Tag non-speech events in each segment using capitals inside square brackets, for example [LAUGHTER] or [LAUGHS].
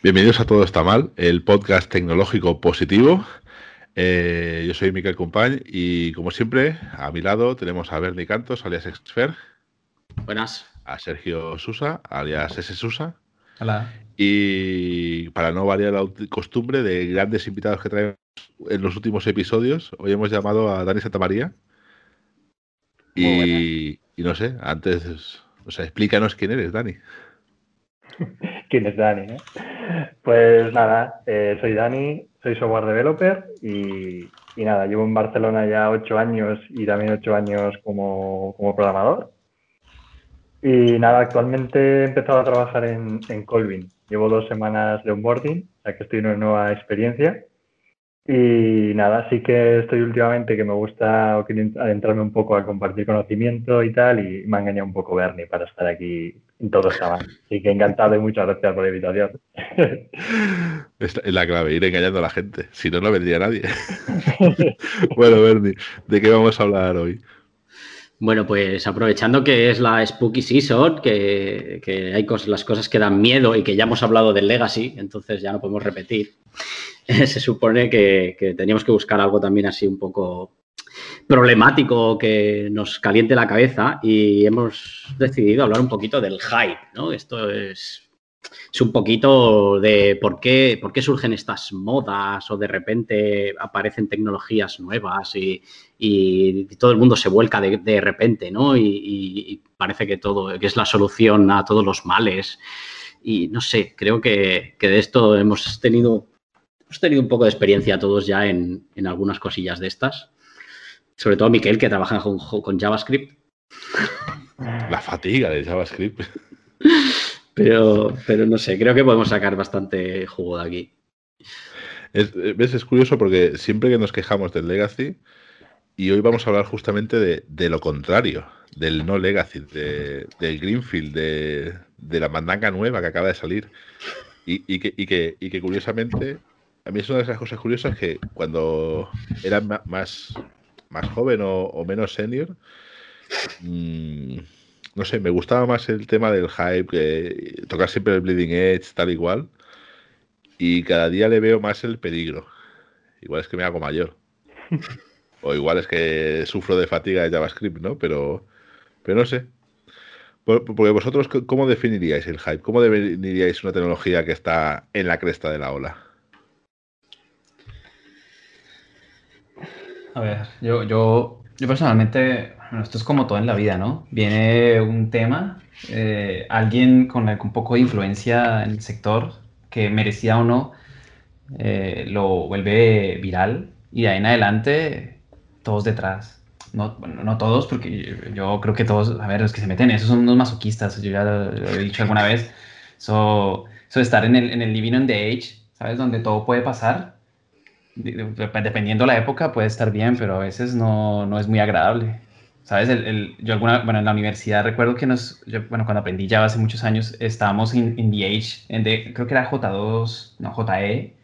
Bienvenidos a Todo Está Mal, el podcast tecnológico positivo. Eh, yo soy Miquel Compañ y como siempre, a mi lado tenemos a Bernie Cantos, alias Exfer. Buenas. A Sergio Susa, alias S. Susa. Hola. Y para no variar la costumbre de grandes invitados que traemos en los últimos episodios, hoy hemos llamado a Dani Santamaría. Y, y no sé, antes, o sea, explícanos quién eres, Dani. [LAUGHS] ¿Quién es Dani? Pues nada, eh, soy Dani, soy software developer y, nada, llevo en Barcelona ya ocho años y también ocho años como, programador. Y nada, actualmente he empezado a trabajar en, en Colvin. Llevo dos semanas de onboarding, o sea que estoy en una nueva experiencia. Y nada, sí que estoy últimamente que me gusta adentrarme un poco a compartir conocimiento y tal, y me ha engañado un poco Bernie para estar aquí en todo esta Así que encantado y muchas gracias por la invitación. [LAUGHS] Es la clave, ir engañando a la gente. Si no, no vendría nadie. [LAUGHS] bueno, Bernie, ¿de qué vamos a hablar hoy? Bueno, pues aprovechando que es la Spooky Season, que, hay las cosas que dan miedo y que ya hemos hablado del Legacy, entonces ya no podemos repetir. [LAUGHS] Se supone que, teníamos que buscar algo también así un poco problemático que nos caliente la cabeza y hemos decidido hablar un poquito del hype, ¿no? Esto es es un poquito de por qué, por qué surgen estas modas o de repente aparecen tecnologías nuevas y, todo el mundo se vuelca de, repente, ¿no? Y, parece que todo, que es la solución a todos los males. Y no sé, creo que, de esto hemos tenido, hemos tenido un poco de experiencia todos ya en, algunas cosillas de estas. Sobre todo Miquel, que trabaja con, con JavaScript. [LAUGHS] La fatiga de JavaScript. Pero, pero no sé, creo que podemos sacar bastante jugo de aquí. Es, ¿ves? es curioso porque siempre que nos quejamos del Legacy, y hoy vamos a hablar justamente de, lo contrario, del no Legacy, del Greenfield, de, la mandanga nueva que acaba de salir. Y, que, que, curiosamente, a mí es una de esas cosas curiosas que cuando era más, más joven o, menos senior, mmm, no sé, me gustaba más el tema del hype, que tocar siempre el Bleeding Edge, tal igual. Y cada día le veo más el peligro. Igual es que me hago mayor. [LAUGHS] o igual es que sufro de fatiga de JavaScript, ¿no? Pero, pero no sé. Porque vosotros, ¿cómo definiríais el hype? ¿Cómo definiríais una tecnología que está en la cresta de la ola? A ver, yo, yo, yo personalmente bueno, esto es como todo en la vida, ¿no? Viene un tema, eh, alguien con, un poco de influencia en el sector, que merecía o no, eh, lo vuelve viral y de ahí en adelante todos detrás. No, bueno, no todos, porque yo, creo que todos, a ver, los que se meten en eso son unos masoquistas, yo ya lo, he dicho alguna vez, eso, de estar en el, en el living on the age, ¿sabes? Donde todo puede pasar, dependiendo la época puede estar bien, pero a veces no, no es muy agradable. ¿Sabes? El, yo alguna, bueno, en la universidad recuerdo que nos, bueno, cuando aprendí Java hace muchos años, estábamos en, The Age, en de, creo que era J2, no, JE,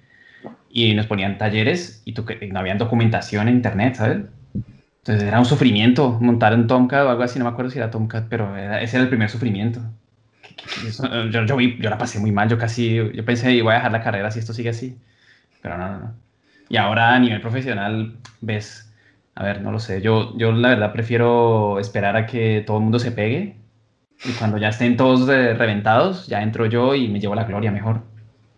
y nos ponían talleres y tú, no había documentación en internet, ¿sabes? Entonces era un sufrimiento montar un Tomcat o algo así, no me acuerdo si era Tomcat, pero ese era el primer sufrimiento. Yo, yo, yo, la pasé muy mal, yo casi, yo pensé, voy a dejar la carrera si esto sigue así, pero no, no, no. Y ahora a nivel profesional ves a ver, no lo sé. Yo, yo la verdad prefiero esperar a que todo el mundo se pegue y cuando ya estén todos reventados, ya entro yo y me llevo la gloria mejor.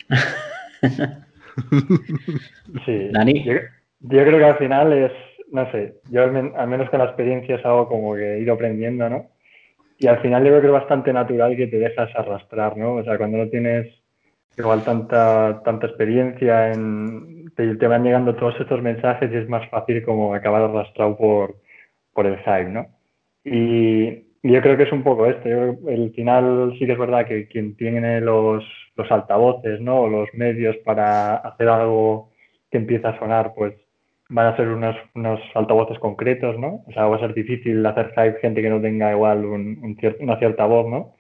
[LAUGHS] sí. Dani. Yo, creo que al final es, no sé, yo al, menos con la experiencia es algo como que he ido aprendiendo, ¿no? Y al final yo creo que es bastante natural que te dejas arrastrar, ¿no? O sea, cuando no tienes igual tanta, tanta experiencia en te, te, van llegando todos estos mensajes y es más fácil como acabar arrastrado por, por el hype, ¿no? Y, yo creo que es un poco esto. Yo el final sí que es verdad que quien tiene los, los altavoces, ¿no? O los medios para hacer algo que empiece a sonar, pues van a ser unos, unos altavoces concretos, ¿no? O sea, va a ser difícil hacer hype gente que no tenga igual un, una cierta voz, ¿no?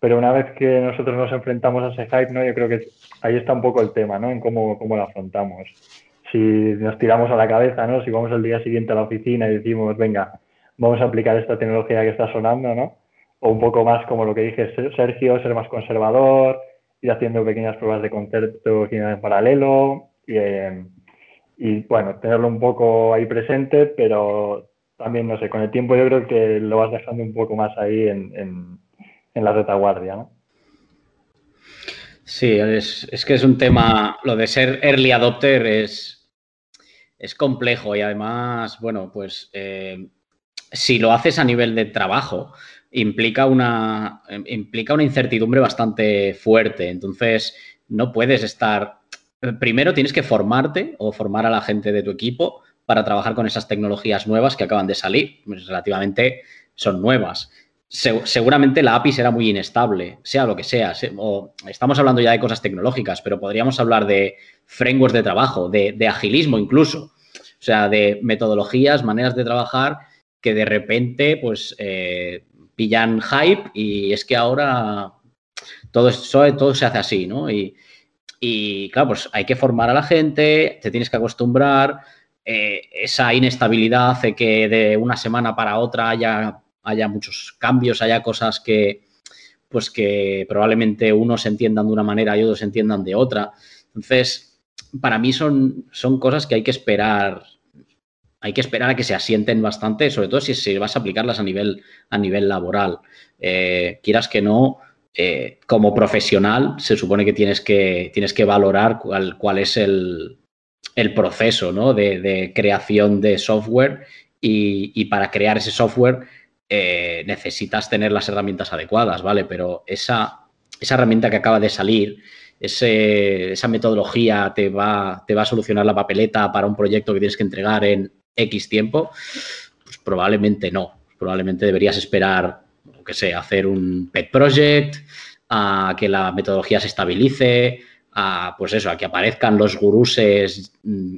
Pero una vez que nosotros nos enfrentamos a ese hype, ¿no? Yo creo que ahí está un poco el tema, ¿no? En cómo, cómo lo afrontamos. si nos tiramos a la cabeza, ¿no? Si vamos al día siguiente a la oficina y decimos, venga, vamos a aplicar esta tecnología que está sonando, ¿no? O un poco más como lo que dije Sergio, ser más conservador, ir haciendo pequeñas pruebas de concepto en paralelo y, eh, y, bueno, tenerlo un poco ahí presente, pero también, no sé, con el tiempo yo creo que lo vas dejando un poco más ahí en, en, en la retaguardia, ¿no? Sí, es, es, que es un tema, lo de ser early adopter es, es complejo y además, bueno, pues eh, si lo haces a nivel de trabajo, implica una, implica una incertidumbre bastante fuerte. Entonces, no puedes estar, primero tienes que formarte o formar a la gente de tu equipo para trabajar con esas tecnologías nuevas que acaban de salir, pues, relativamente son nuevas seguramente la API será muy inestable, sea lo que sea. o estamos hablando ya de cosas tecnológicas, pero podríamos hablar de frameworks de trabajo, de, agilismo incluso. O sea, de metodologías, maneras de trabajar que de repente, pues, eh, pillan hype y es que ahora todo, eso, todo se hace así, ¿no? Y, y, claro, pues hay que formar a la gente, te tienes que acostumbrar. Eh, esa inestabilidad hace que de una semana para otra haya haya muchos cambios, haya cosas que, pues que probablemente unos entiendan de una manera y otros entiendan de otra. Entonces, para mí son, son cosas que hay que esperar, hay que esperar a que se asienten bastante, sobre todo si, vas a aplicarlas a nivel, a nivel laboral. Eh, quieras que no, eh, como profesional, se supone que tienes que, tienes que valorar cuál, cuál es el, el proceso ¿no? de, de, creación de software y, y, para crear ese software eh, necesitas tener las herramientas adecuadas, ¿vale? Pero esa, herramienta que acaba de salir, esa metodología te va, a solucionar la papeleta para un proyecto que tienes que entregar en X tiempo, pues probablemente no. Probablemente deberías esperar, o que sé, hacer un pet project, a que la metodología se estabilice, a, pues eso, a que aparezcan los guruses mm,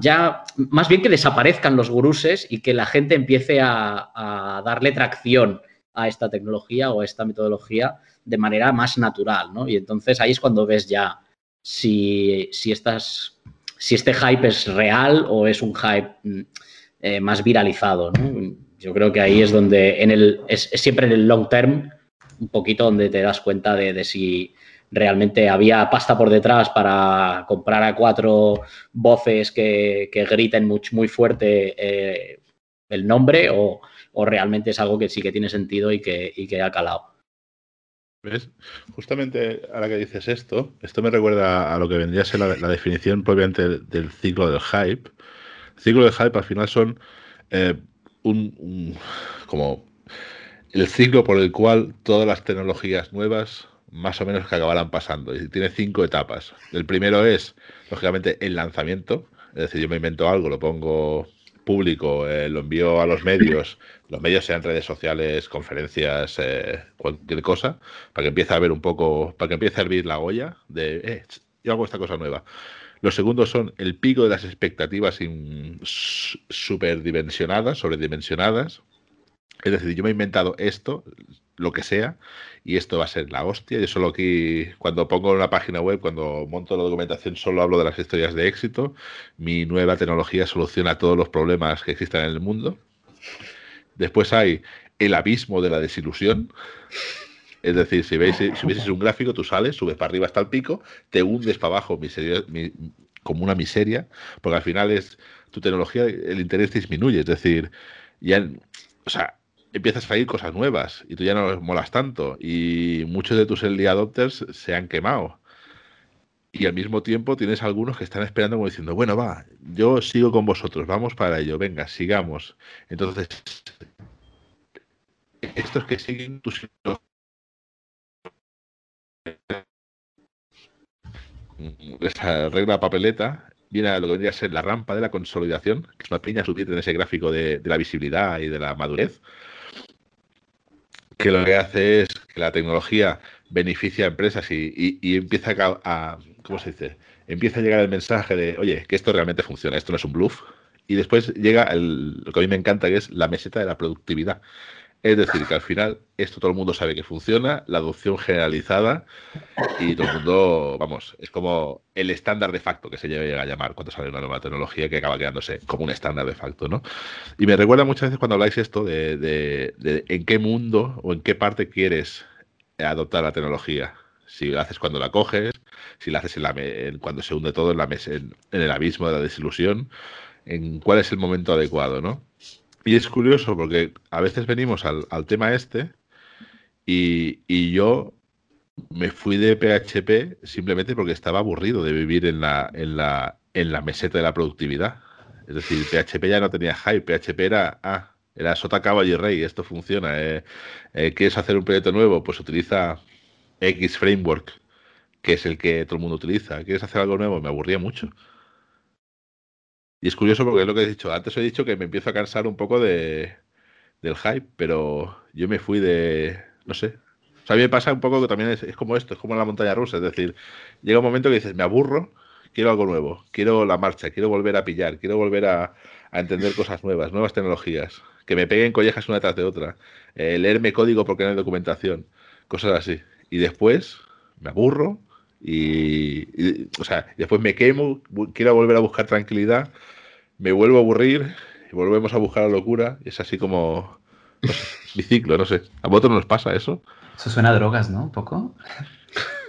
ya más bien que desaparezcan los guruses y que la gente empiece a, darle tracción a esta tecnología o a esta metodología de manera más natural, ¿no? Y entonces ahí es cuando ves ya si, si, si este hype es real o es un hype mm, eh, más viralizado. Yo creo que ahí es donde en el, es, siempre en el long term un poquito donde te das cuenta de si realmente había pasta por detrás para comprar a cuatro voces que, griten muy, muy fuerte eh, el nombre o, realmente es algo que sí que tiene sentido y que, que ha calado. ¿Ves? Justamente ahora que dices esto, esto me recuerda a lo que vendría a ser la, definición propiamente del, ciclo del hype. Ciclo del hype al final son eh, un, como el ciclo por el cual todas las tecnologías nuevas más o menos que acabarán pasando. Y tiene cinco etapas. El primero es, lógicamente, el lanzamiento. Es decir, yo me invento algo, lo pongo público, eh, lo envío a los medios, los medios sean redes sociales, conferencias, eh, cualquier cosa, para que empiece a ver un poco, para que empiece a hervir la olla de, eh, yo hago esta cosa nueva. Los segundos son el pico de las expectativas superdimensionadas, sobredimensionadas. Es decir, yo me he inventado esto, lo que sea, y esto va a ser la hostia. Yo solo aquí, cuando pongo una página web, cuando monto la documentación, solo hablo de las historias de éxito. Mi nueva tecnología soluciona todos los problemas que existen en el mundo. Después hay el abismo de la desilusión. Es decir, si veis, si veis un gráfico, tú sales, subes para arriba hasta el pico, te hundes para abajo como una miseria, porque al final es tu tecnología, el interés disminuye. Es decir, ya, o sea, empiezas a salir cosas nuevas y tú ya no les molas tanto y muchos de tus early adopters se han quemado. Y al mismo tiempo tienes algunos que están esperando como diciendo, bueno, va, yo sigo con vosotros, vamos para ello, venga, sigamos. Entonces, estos que siguen tus [LAUGHS] esa regla papeleta viene a lo que vendría a ser la rampa de la consolidación, que es una pequeña subida en ese gráfico de, de la visibilidad y de la madurez que lo que hace es que la tecnología beneficia a empresas y, empieza a, ¿cómo se dice? Empieza a llegar el mensaje de, oye, que esto realmente funciona, esto no es un bluff. Y después llega el, lo que a mí me encanta, que es la meseta de la productividad. Es decir, que al final esto todo el mundo sabe que funciona, la adopción generalizada y todo el mundo, vamos, es como el estándar de facto que se llega a llamar cuando sale una nueva tecnología que acaba quedándose como un estándar de facto, ¿no? Y me recuerda muchas veces cuando habláis esto de, de, en qué mundo o en qué parte quieres adoptar la tecnología. Si la haces cuando la coges, si la haces en cuando se hunde todo en, la en, en el abismo de la desilusión, en cuál es el momento adecuado, ¿no? Y es curioso porque a veces venimos al, tema este y, yo me fui de PHP simplemente porque estaba aburrido de vivir en la, en la, en la meseta de la productividad. Es decir, PHP ya no tenía hype, PHP era, ah, era sota, caballo y rey, esto funciona. Eh, eh, ¿Quieres hacer un proyecto nuevo? Pues utiliza X Framework, que es el que todo el mundo utiliza. ¿Quieres hacer algo nuevo? Me aburría mucho. Y es curioso porque es lo que he dicho. Antes he dicho que me empiezo a cansar un poco de, del hype, pero yo me fui de. No sé. O sea, a mí me pasa un poco que también es, como esto, es como la montaña rusa. Es decir, llega un momento que dices, me aburro, quiero algo nuevo, quiero la marcha, quiero volver a pillar, quiero volver a, entender cosas nuevas, nuevas tecnologías, que me peguen collejas una tras de otra, eh, leerme código porque no hay documentación, cosas así. Y después me aburro y, o sea, después me quemo, quiero volver a buscar tranquilidad, me vuelvo a aburrir y volvemos a buscar la locura. Y es así como [LAUGHS] mi ciclo, no sé. ¿A vosotros nos pasa eso? Eso suena a drogas, ¿no? ¿Un poco? [LAUGHS]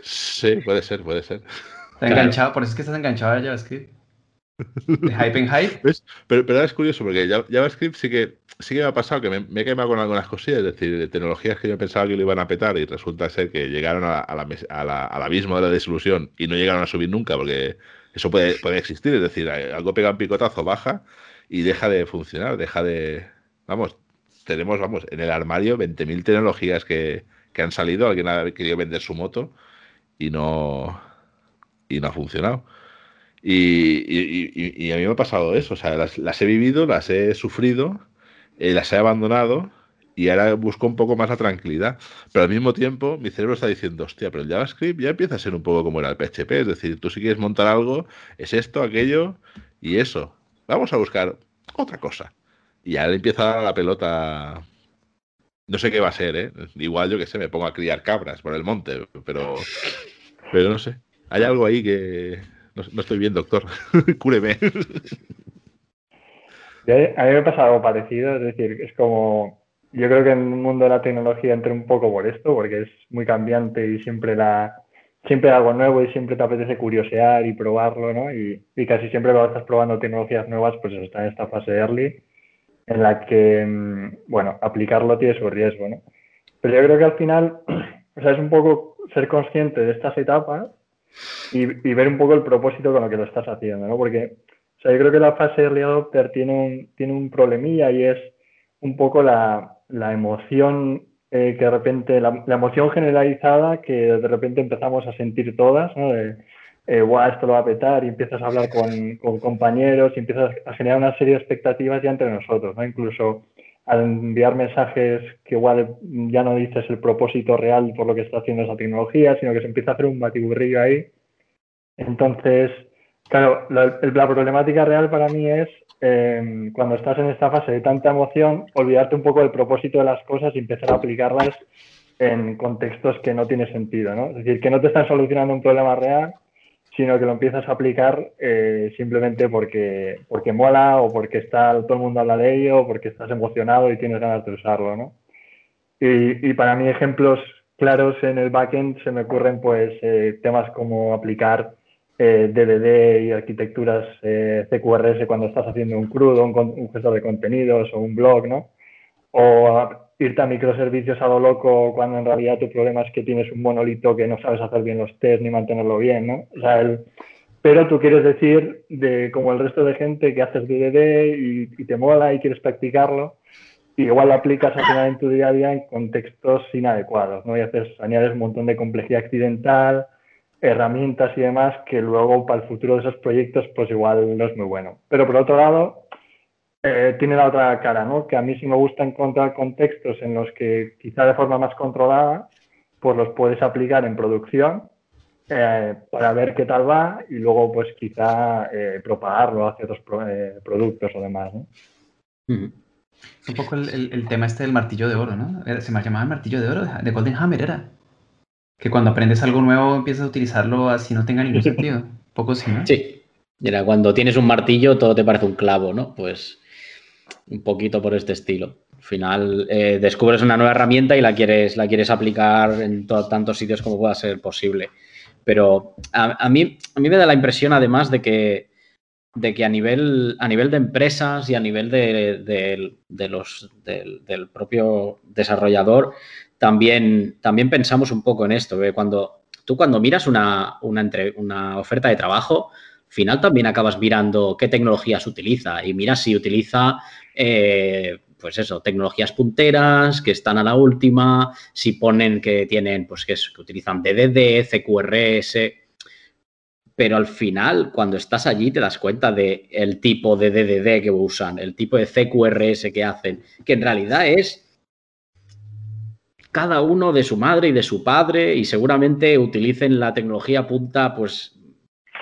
Sí, puede ser, puede ser. enganchado, por eso es que estás enganchado a JavaScript. Pero, es curioso porque JavaScript sí que, sí que me ha pasado que me, me he quemado con algunas cosillas, es decir, de tecnologías que yo pensaba que lo iban a petar y resulta ser que llegaron a, la, a al abismo de la desilusión y no llegaron a subir nunca porque eso puede, puede existir, es decir, algo pega un picotazo, baja y deja de funcionar, deja de... Vamos, tenemos, vamos, en el armario 20.000 tecnologías que, que han salido, alguien ha querido vender su moto y no, y no ha funcionado. Y, a mí me ha pasado eso, o sea, las, he vivido, las he sufrido, eh, las he abandonado y ahora busco un poco más la tranquilidad. Pero al mismo tiempo mi cerebro está diciendo, hostia, pero el JavaScript ya empieza a ser un poco como era el PHP, es decir, tú si quieres montar algo, es esto, aquello y eso. Vamos a buscar otra cosa. Y ahora empieza la pelota. No sé qué va a ser, ¿eh? Igual yo que sé, me pongo a criar cabras por el monte, pero, pero no sé. Hay algo ahí que, no, estoy bien, doctor. [LAUGHS] Cúreme. A mí me pasa algo parecido, es decir, es como. Yo creo que en el mundo de la tecnología entré un poco por esto, porque es muy cambiante y siempre la siempre algo nuevo y siempre te apetece curiosear y probarlo, ¿no? Y, casi siempre cuando estás probando tecnologías nuevas, pues está en esta fase early, en la que, mm, bueno, aplicarlo tiene su riesgo, ¿no? Pero yo creo que al final, [CLEARS THROAT] o sea, es un poco ser consciente de estas etapas y, ver un poco el propósito con lo que lo estás haciendo, ¿no? Porque, o sea, yo creo que la fase early adopter tiene un, tiene un problemilla y es un poco la, la emoción eh, que de repente, la, emoción generalizada que de repente empezamos a sentir todas, ¿no? De, eh, esto lo va a petar y empiezas a hablar con, con, compañeros y empiezas a generar una serie de expectativas ya entre nosotros, ¿no? Incluso al enviar mensajes que igual ya no dices el propósito real por lo que está haciendo esa tecnología, sino que se empieza a hacer un batiburrillo ahí. Entonces, claro, la, problemática real para mí es em, cuando estás en esta fase de tanta emoción, olvidarte un poco del propósito de las cosas y empezar a aplicarlas en contextos que no tiene sentido, ¿no? Es decir, que no te están solucionando un problema real, sino que lo empiezas a aplicar eh, simplemente porque, porque mola o porque está, todo el mundo habla de ello o porque estás emocionado y tienes ganas de usarlo, ¿no? Y, y para mí ejemplos claros en el backend se me ocurren pues eh, temas como aplicar eh, DDD y arquitecturas CQRS cuando estás haciendo un crudo, un, un, gestor de contenidos o un blog, ¿no? O irte a microservicios a lo loco cuando en realidad tu problema es que tienes un monolito que no sabes hacer bien los tests ni mantenerlo bien, ¿no? O sea, el, pero tú quieres decir, de como el resto de gente, que haces DDD y, te mola y quieres practicarlo, y igual lo aplicas al final en tu día a día en contextos inadecuados, ¿no? Y haces, añades un montón de complejidad accidental, herramientas y demás que luego para el futuro de esos proyectos pues igual no es muy bueno. Pero por otro lado, eh, tiene la otra cara, ¿no? Que a mí sí me gusta encontrar contextos en los que quizá de forma más controlada, pues los puedes aplicar en producción eh, para ver qué tal va y luego pues quizá eh, propagarlo hacia otros productos o demás, ¿no? Es un poco el, tema este del martillo de oro, ¿no? Se me llamaba el martillo de oro, de Golden Hammer era. Que cuando aprendes algo nuevo empiezas a utilizarlo así no tenga ningún [LAUGHS] sentido. Un poco sí, ¿no? Sí. Era cuando tienes un martillo todo te parece un clavo, ¿no? Pues un poquito por este estilo. Al final eh, descubres una nueva herramienta y la quieres, la quieres aplicar en tantos sitios como pueda ser posible. Pero a, mí, a mí me da la impresión, además, de que, de que a, nivel, a nivel de empresas y a nivel de, los, del, propio desarrollador, también, también pensamos un poco en esto. Cuando, tú cuando miras una, una, una oferta de trabajo, al final también acabas mirando qué tecnologías utiliza y miras si utiliza eh, pues eso, tecnologías punteras que están a la última, si ponen que tienen, pues que, utilizan DDD, CQRS, pero al final, cuando estás allí, te das cuenta de el tipo de DDD que usan, el tipo de CQRS que hacen, que en realidad es cada uno de su madre y de su padre y seguramente utilicen la tecnología punta, pues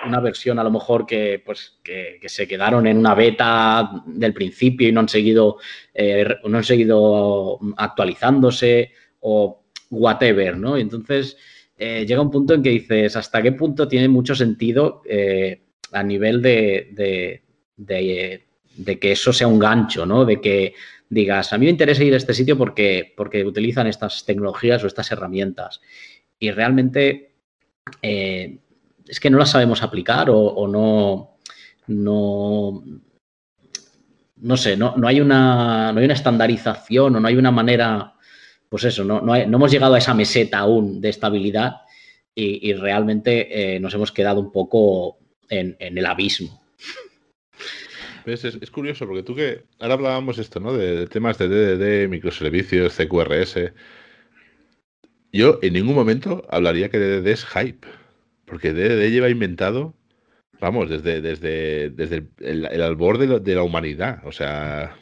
una versión a lo mejor que, pues, que, se quedaron en una beta del principio y no han seguido, eh, no han seguido actualizándose o whatever, ¿no? Y entonces eh, llega un punto en que dices, ¿hasta qué punto tiene mucho sentido eh, a nivel de, de, que eso sea un gancho, ¿no? De que digas, a mí me interesa ir a este sitio porque, porque utilizan estas tecnologías o estas herramientas. Y realmente es que no las sabemos aplicar o, no, no, no sé, no, no, hay una, no hay una estandarización o no hay una manera, pues eso, no, no, hemos llegado a esa meseta aún de estabilidad y, realmente eh, nos hemos quedado un poco en, el abismo. Es, curioso porque tú que ahora hablábamos esto, ¿no? De, de, temas de DDD, microservicios, CQRS. Yo en ningún momento hablaría que DDD es hype. Porque DDD lleva inventado, vamos, desde, desde, desde el, albor de, la humanidad. O sea,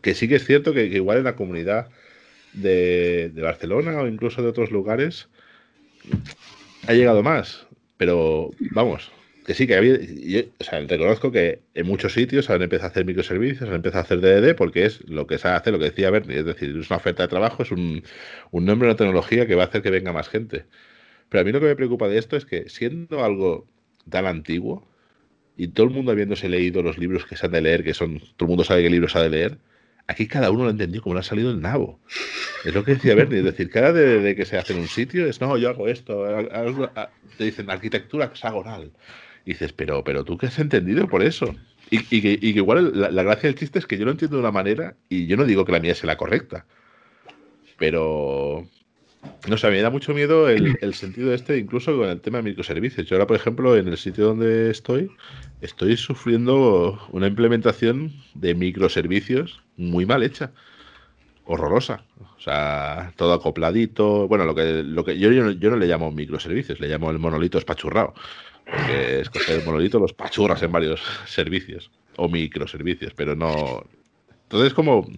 que sí que es cierto que, igual en la comunidad de, Barcelona o incluso de otros lugares ha llegado más. Pero vamos, que sí, que había. o sea, reconozco que en muchos sitios han empezado a hacer microservicios, han empezado a hacer DDD porque es lo que se hace, lo que decía Bernie. Es decir, es una oferta de trabajo, es un, un nombre, una tecnología que va a hacer que venga más gente. Pero a mí lo que me preocupa de esto es que siendo algo tan antiguo y todo el mundo habiéndose leído los libros que se han de leer, que son, todo el mundo sabe qué libros ha de leer, aquí cada uno lo entendió como le ha salido el nabo. Es lo que decía Bernie, es decir, cada de, que se hace en un sitio es, no, yo hago esto, te dicen arquitectura hexagonal. Y dices, pero, pero tú qué has entendido por eso. Y, que, igual la, la, gracia del chiste es que yo lo entiendo de una manera y yo no digo que la mía sea la correcta. Pero, no sé, me da mucho miedo el, sentido este, incluso con el tema de microservicios. Yo ahora, por ejemplo, en el sitio donde estoy, estoy sufriendo una implementación de microservicios muy mal hecha, horrorosa. O sea, todo acopladito. Bueno, lo que, lo que yo, yo, no le llamo microservicios, le llamo el monolito espachurrado. Porque es coger el monolito, los pachurras en varios [LAUGHS] servicios o microservicios, pero no, entonces, como, o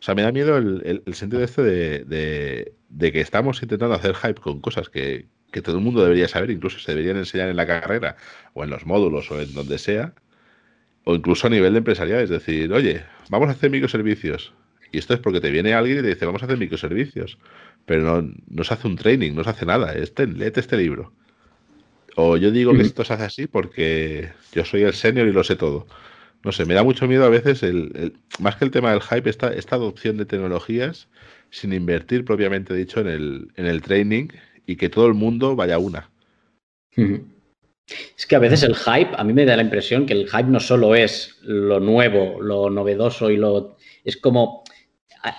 sea, me da miedo el, sentido este de, de, que estamos intentando hacer hype con cosas que, todo el mundo debería saber, incluso se deberían enseñar en la carrera o en los módulos o en donde sea, o incluso a nivel de empresarial, es decir, oye, vamos a hacer microservicios. Y esto es porque te viene alguien y te dice, vamos a hacer microservicios, pero no, no se hace un training, no se hace nada, este, léete este libro. O yo digo que esto se hace así porque yo soy el senior y lo sé todo no sé, me da mucho miedo a veces, el, más que el tema del hype, esta, esta adopción de tecnologías sin invertir propiamente dicho en el, en el training y que todo el mundo vaya a una. Es que a veces el hype, a mí me da la impresión que el hype no solo es lo nuevo, lo novedoso y lo... Es como...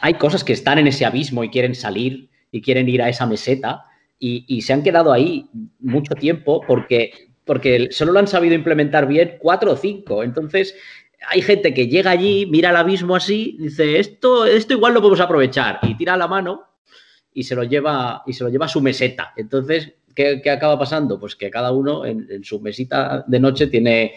Hay cosas que están en ese abismo y quieren salir y quieren ir a esa meseta y, y se han quedado ahí mucho tiempo porque porque solo lo han sabido implementar bien cuatro o cinco. Entonces, hay gente que llega allí, mira el abismo así, dice, esto, esto igual lo podemos aprovechar, y tira la mano y se lo lleva, y se lo lleva a su meseta. Entonces, ¿qué, acaba pasando? Pues que cada uno en, su mesita de noche tiene,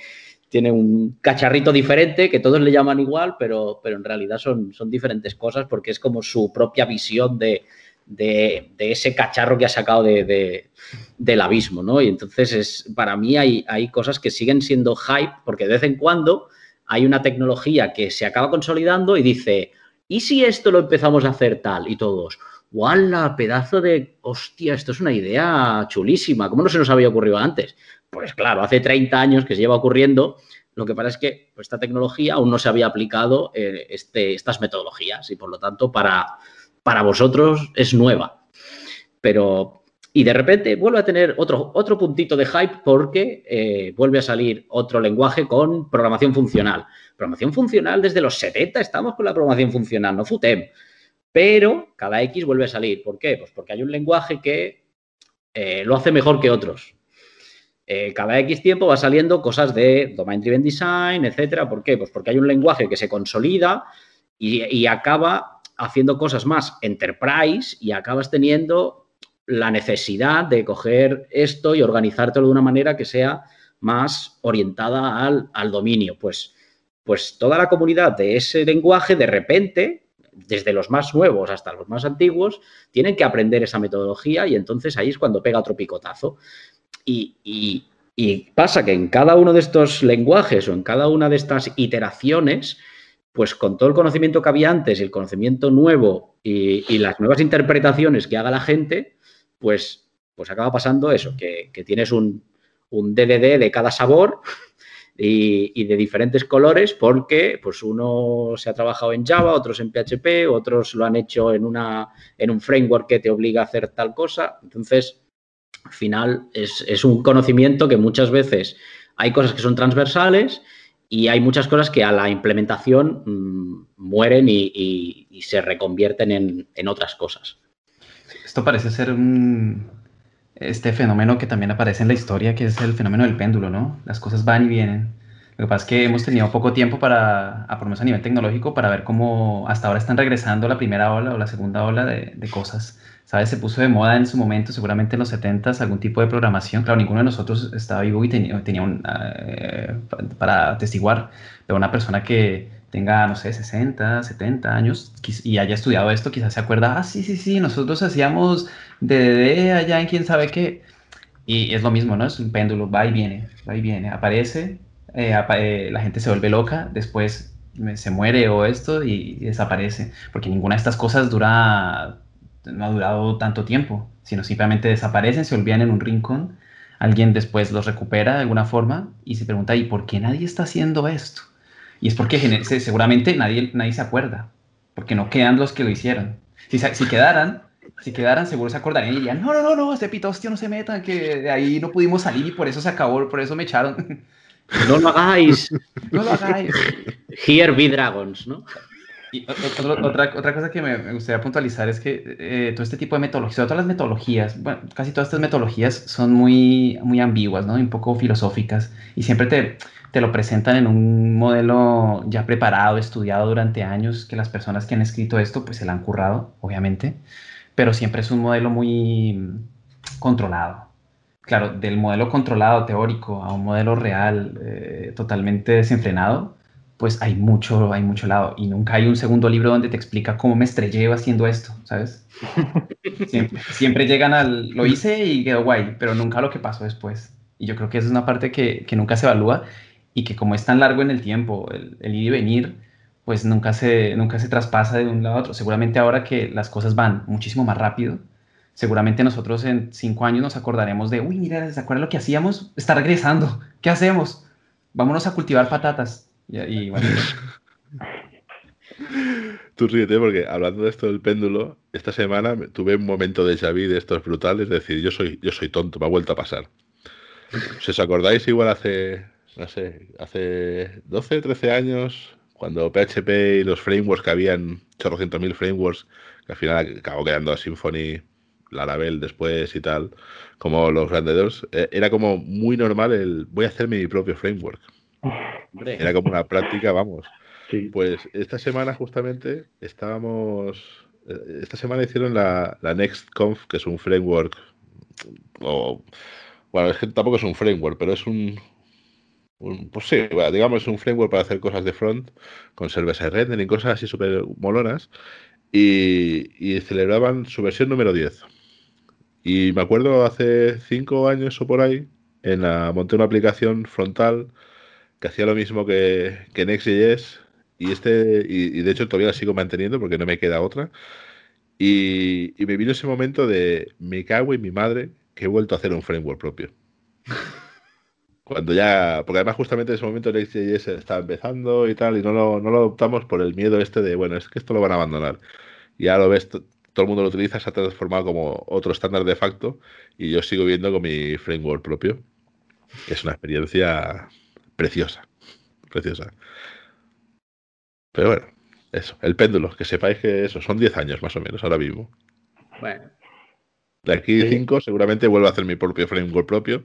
tiene un cacharrito diferente, que todos le llaman igual, pero, pero en realidad son, son diferentes cosas porque es como su propia visión de, de, ese cacharro que ha sacado de, del abismo, ¿no? Y entonces es, para mí hay, hay cosas que siguen siendo hype porque de vez en cuando hay una tecnología que se acaba consolidando y dice, ¿y si esto lo empezamos a hacer tal? Y todos, ¡Wala! Pedazo de. Hostia, esto es una idea chulísima. ¿Cómo no se nos había ocurrido antes? Pues claro, hace 30 años que se lleva ocurriendo. Lo que pasa es que pues, esta tecnología aún no se había aplicado eh, este, estas metodologías y por lo tanto para, para vosotros es nueva. Pero, y de repente vuelve a tener otro, otro puntito de hype porque eh, vuelve a salir otro lenguaje con programación funcional. Programación funcional desde los 70 estamos con la programación funcional, no FUTEM. Pero cada X vuelve a salir. ¿Por qué? Pues porque hay un lenguaje que eh, lo hace mejor que otros. Eh, cada X tiempo va saliendo cosas de Domain Driven Design, etcétera. ¿Por qué? Pues porque hay un lenguaje que se consolida y, acaba haciendo cosas más enterprise y acabas teniendo la necesidad de coger esto y organizártelo de una manera que sea más orientada al, al dominio. Pues, pues toda la comunidad de ese lenguaje de repente desde los más nuevos hasta los más antiguos, tienen que aprender esa metodología y entonces ahí es cuando pega otro picotazo. Y, pasa que en cada uno de estos lenguajes o en cada una de estas iteraciones, pues con todo el conocimiento que había antes y el conocimiento nuevo y, las nuevas interpretaciones que haga la gente, pues, pues acaba pasando eso, que, tienes un, un DDD de cada sabor [LAUGHS] y, de diferentes colores porque pues uno se ha trabajado en Java, otros en PHP, otros lo han hecho en, una, en un framework que te obliga a hacer tal cosa. Entonces, al final es, un conocimiento que muchas veces hay cosas que son transversales y hay muchas cosas que a la implementación mm, mueren y, se reconvierten en, en otras cosas. Esto parece ser un, este fenómeno que también aparece en la historia, que es el fenómeno del péndulo, ¿no? Las cosas van y vienen. Lo que pasa es que hemos tenido poco tiempo para, a, por a nivel tecnológico, para ver cómo hasta ahora están regresando la primera ola o la segunda ola de, de cosas. ¿Sabes? Se puso de moda en su momento, seguramente en los 70s, algún tipo de programación. Claro, ninguno de nosotros estaba vivo y tenía, tenía un, eh, para atestiguar de una persona que tenga, no sé, 60, 70 años y haya estudiado esto, quizás se acuerda, ah, sí, sí, sí, nosotros hacíamos DDD allá en quién sabe qué. Y es lo mismo, ¿no? Es un péndulo, va y viene, va y viene, aparece, eh, eh, la gente se vuelve loca, después se muere o esto y, desaparece, porque ninguna de estas cosas dura, no ha durado tanto tiempo, sino simplemente desaparecen, se olvidan en un rincón, alguien después los recupera de alguna forma y se pregunta, ¿y por qué nadie está haciendo esto? Y es porque seguramente nadie, nadie se acuerda, porque no quedan los que lo hicieron. Si, si quedaran, si quedaran, seguro se acordarían y dirían, no, no, no, no, ese pitostio no se meta, que de ahí no pudimos salir y por eso se acabó, por eso me echaron. No lo hagáis. [LAUGHS] no lo hagáis. Here be dragons, ¿no? Y otra, otra cosa que me, gustaría puntualizar es que eh, todo este tipo de metodologías, todas las metodologías, bueno, casi todas estas metodologías son muy, muy ambiguas, ¿no? un poco filosóficas y siempre te, te lo presentan en un modelo ya preparado, estudiado durante años, que las personas que han escrito esto pues se la han currado, obviamente pero siempre es un modelo muy controlado. Claro, del modelo controlado teórico a un modelo real eh, totalmente desenfrenado, pues hay mucho, hay mucho lado. Y nunca hay un segundo libro donde te explica cómo me estrellé haciendo esto, ¿sabes? [LAUGHS] Siempre, llegan al, lo hice y quedó guay, pero nunca lo que pasó después. Y yo creo que esa es una parte que, que nunca se evalúa y que como es tan largo en el tiempo, el, el ir y venir, pues nunca se, nunca se traspasa de un lado a otro. Seguramente ahora que las cosas van muchísimo más rápido, seguramente nosotros en cinco años nos acordaremos de, uy, mira, ¿se acuerdan lo que hacíamos? Está regresando, ¿qué hacemos? Vámonos a cultivar patatas. [LAUGHS] Y, bueno. Tú ríete porque hablando de esto del péndulo, esta semana tuve un momento de Xavi de estos brutales, es decir, yo soy, yo soy tonto, me ha vuelto a pasar. Si [LAUGHS] os acordáis, igual hace, no sé, hace 12, 13 años, cuando PHP y los frameworks que habían, chorrocientos mil frameworks, que al final acabó quedando a Symfony, Laravel después y tal, como los grandes dos, eh, era como muy normal el voy a hacer mi propio framework. Era como una práctica, vamos. [LAUGHS] Pues esta semana justamente estábamos, eh, esta semana hicieron la, la NextConf, que es un framework, o, bueno, es que tampoco es un framework, pero es un, pues sí, digamos un framework para hacer cosas de front con server-side rendering, cosas así súper molonas. Y, celebraban su versión número 10. Y me acuerdo hace cinco años o por ahí, en la, monté una aplicación frontal que hacía lo mismo que, que Next.js y este, y, de hecho todavía la sigo manteniendo porque no me queda otra. Y, me vino ese momento de me cago en mi madre que he vuelto a hacer un framework propio. [LAUGHS] Cuando ya, porque además justamente en ese momento Next.js estaba empezando y tal, y no lo, no lo adoptamos por el miedo este de, bueno, es que esto lo van a abandonar. Y ya lo ves, todo el mundo lo utiliza, se ha transformado como otro estándar de facto, y yo sigo viendo con mi framework propio, es una experiencia preciosa, preciosa. Pero bueno, eso, el péndulo, que sepáis que eso, son 10 años más o menos ahora mismo. Bueno. De aquí 5 seguramente vuelvo a hacer mi propio framework propio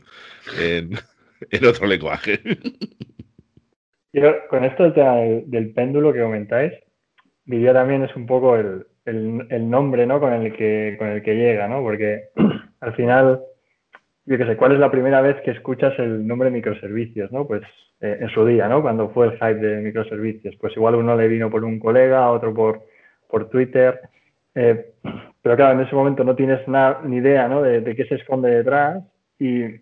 en, [LAUGHS] otro lenguaje. [LAUGHS] con esto del, péndulo que comentáis, diría también es un poco el, nombre ¿no? con, el que, con el que llega, ¿no? Porque [CLEARS THROAT] al final, yo qué sé, ¿cuál es la primera vez que escuchas el nombre microservicios? ¿no? Pues eh, en su día, ¿no? Cuando fue el hype de microservicios. Pues igual uno le vino por un colega, otro por, por Twitter. Eh, pero claro, en ese momento no tienes ni idea ¿no? de, qué se esconde detrás y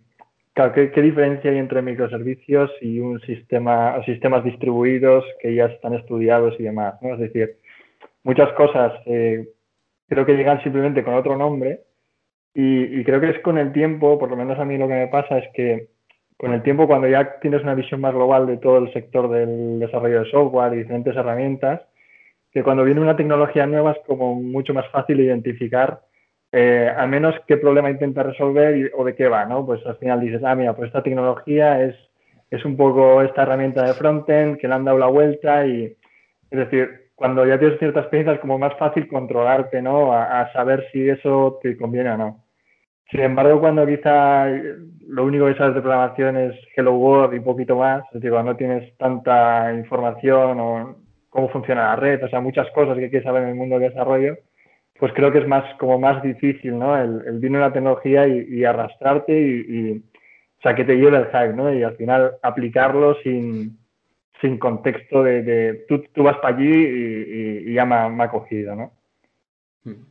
claro, ¿qué, diferencia hay entre microservicios y un sistema sistemas distribuidos que ya están estudiados y demás, ¿no? Es decir, muchas cosas eh, creo que llegan simplemente con otro nombre y, y, creo que es con el tiempo, por lo menos a mí lo que me pasa es que con el tiempo, cuando ya tienes una visión más global de todo el sector del desarrollo de software y diferentes herramientas, que cuando viene una tecnología nueva es como mucho más fácil identificar eh, al menos qué problema intenta resolver o de qué va, ¿no? Pues al final dices, ah, mira, pues esta tecnología es, es un poco esta herramienta de frontend que le han dado la vuelta y, es decir, cuando ya tienes cierta experiencia es como más fácil controlarte, ¿no? a saber si eso te conviene o no. Sin embargo, cuando quizá lo único que sabes de programación es Hello World y poquito más, es decir, cuando no tienes tanta información o cómo funciona la red, o sea, muchas cosas que quieres saber en el mundo de desarrollo, pues creo que es más como más difícil, ¿no? El, el vino de la tecnología y, arrastrarte y, o sea, que te lleve el hype, ¿no? Y al final aplicarlo sin, sin contexto de, tú, tú, vas para allí y, ya me, ha cogido, ¿no? Hmm.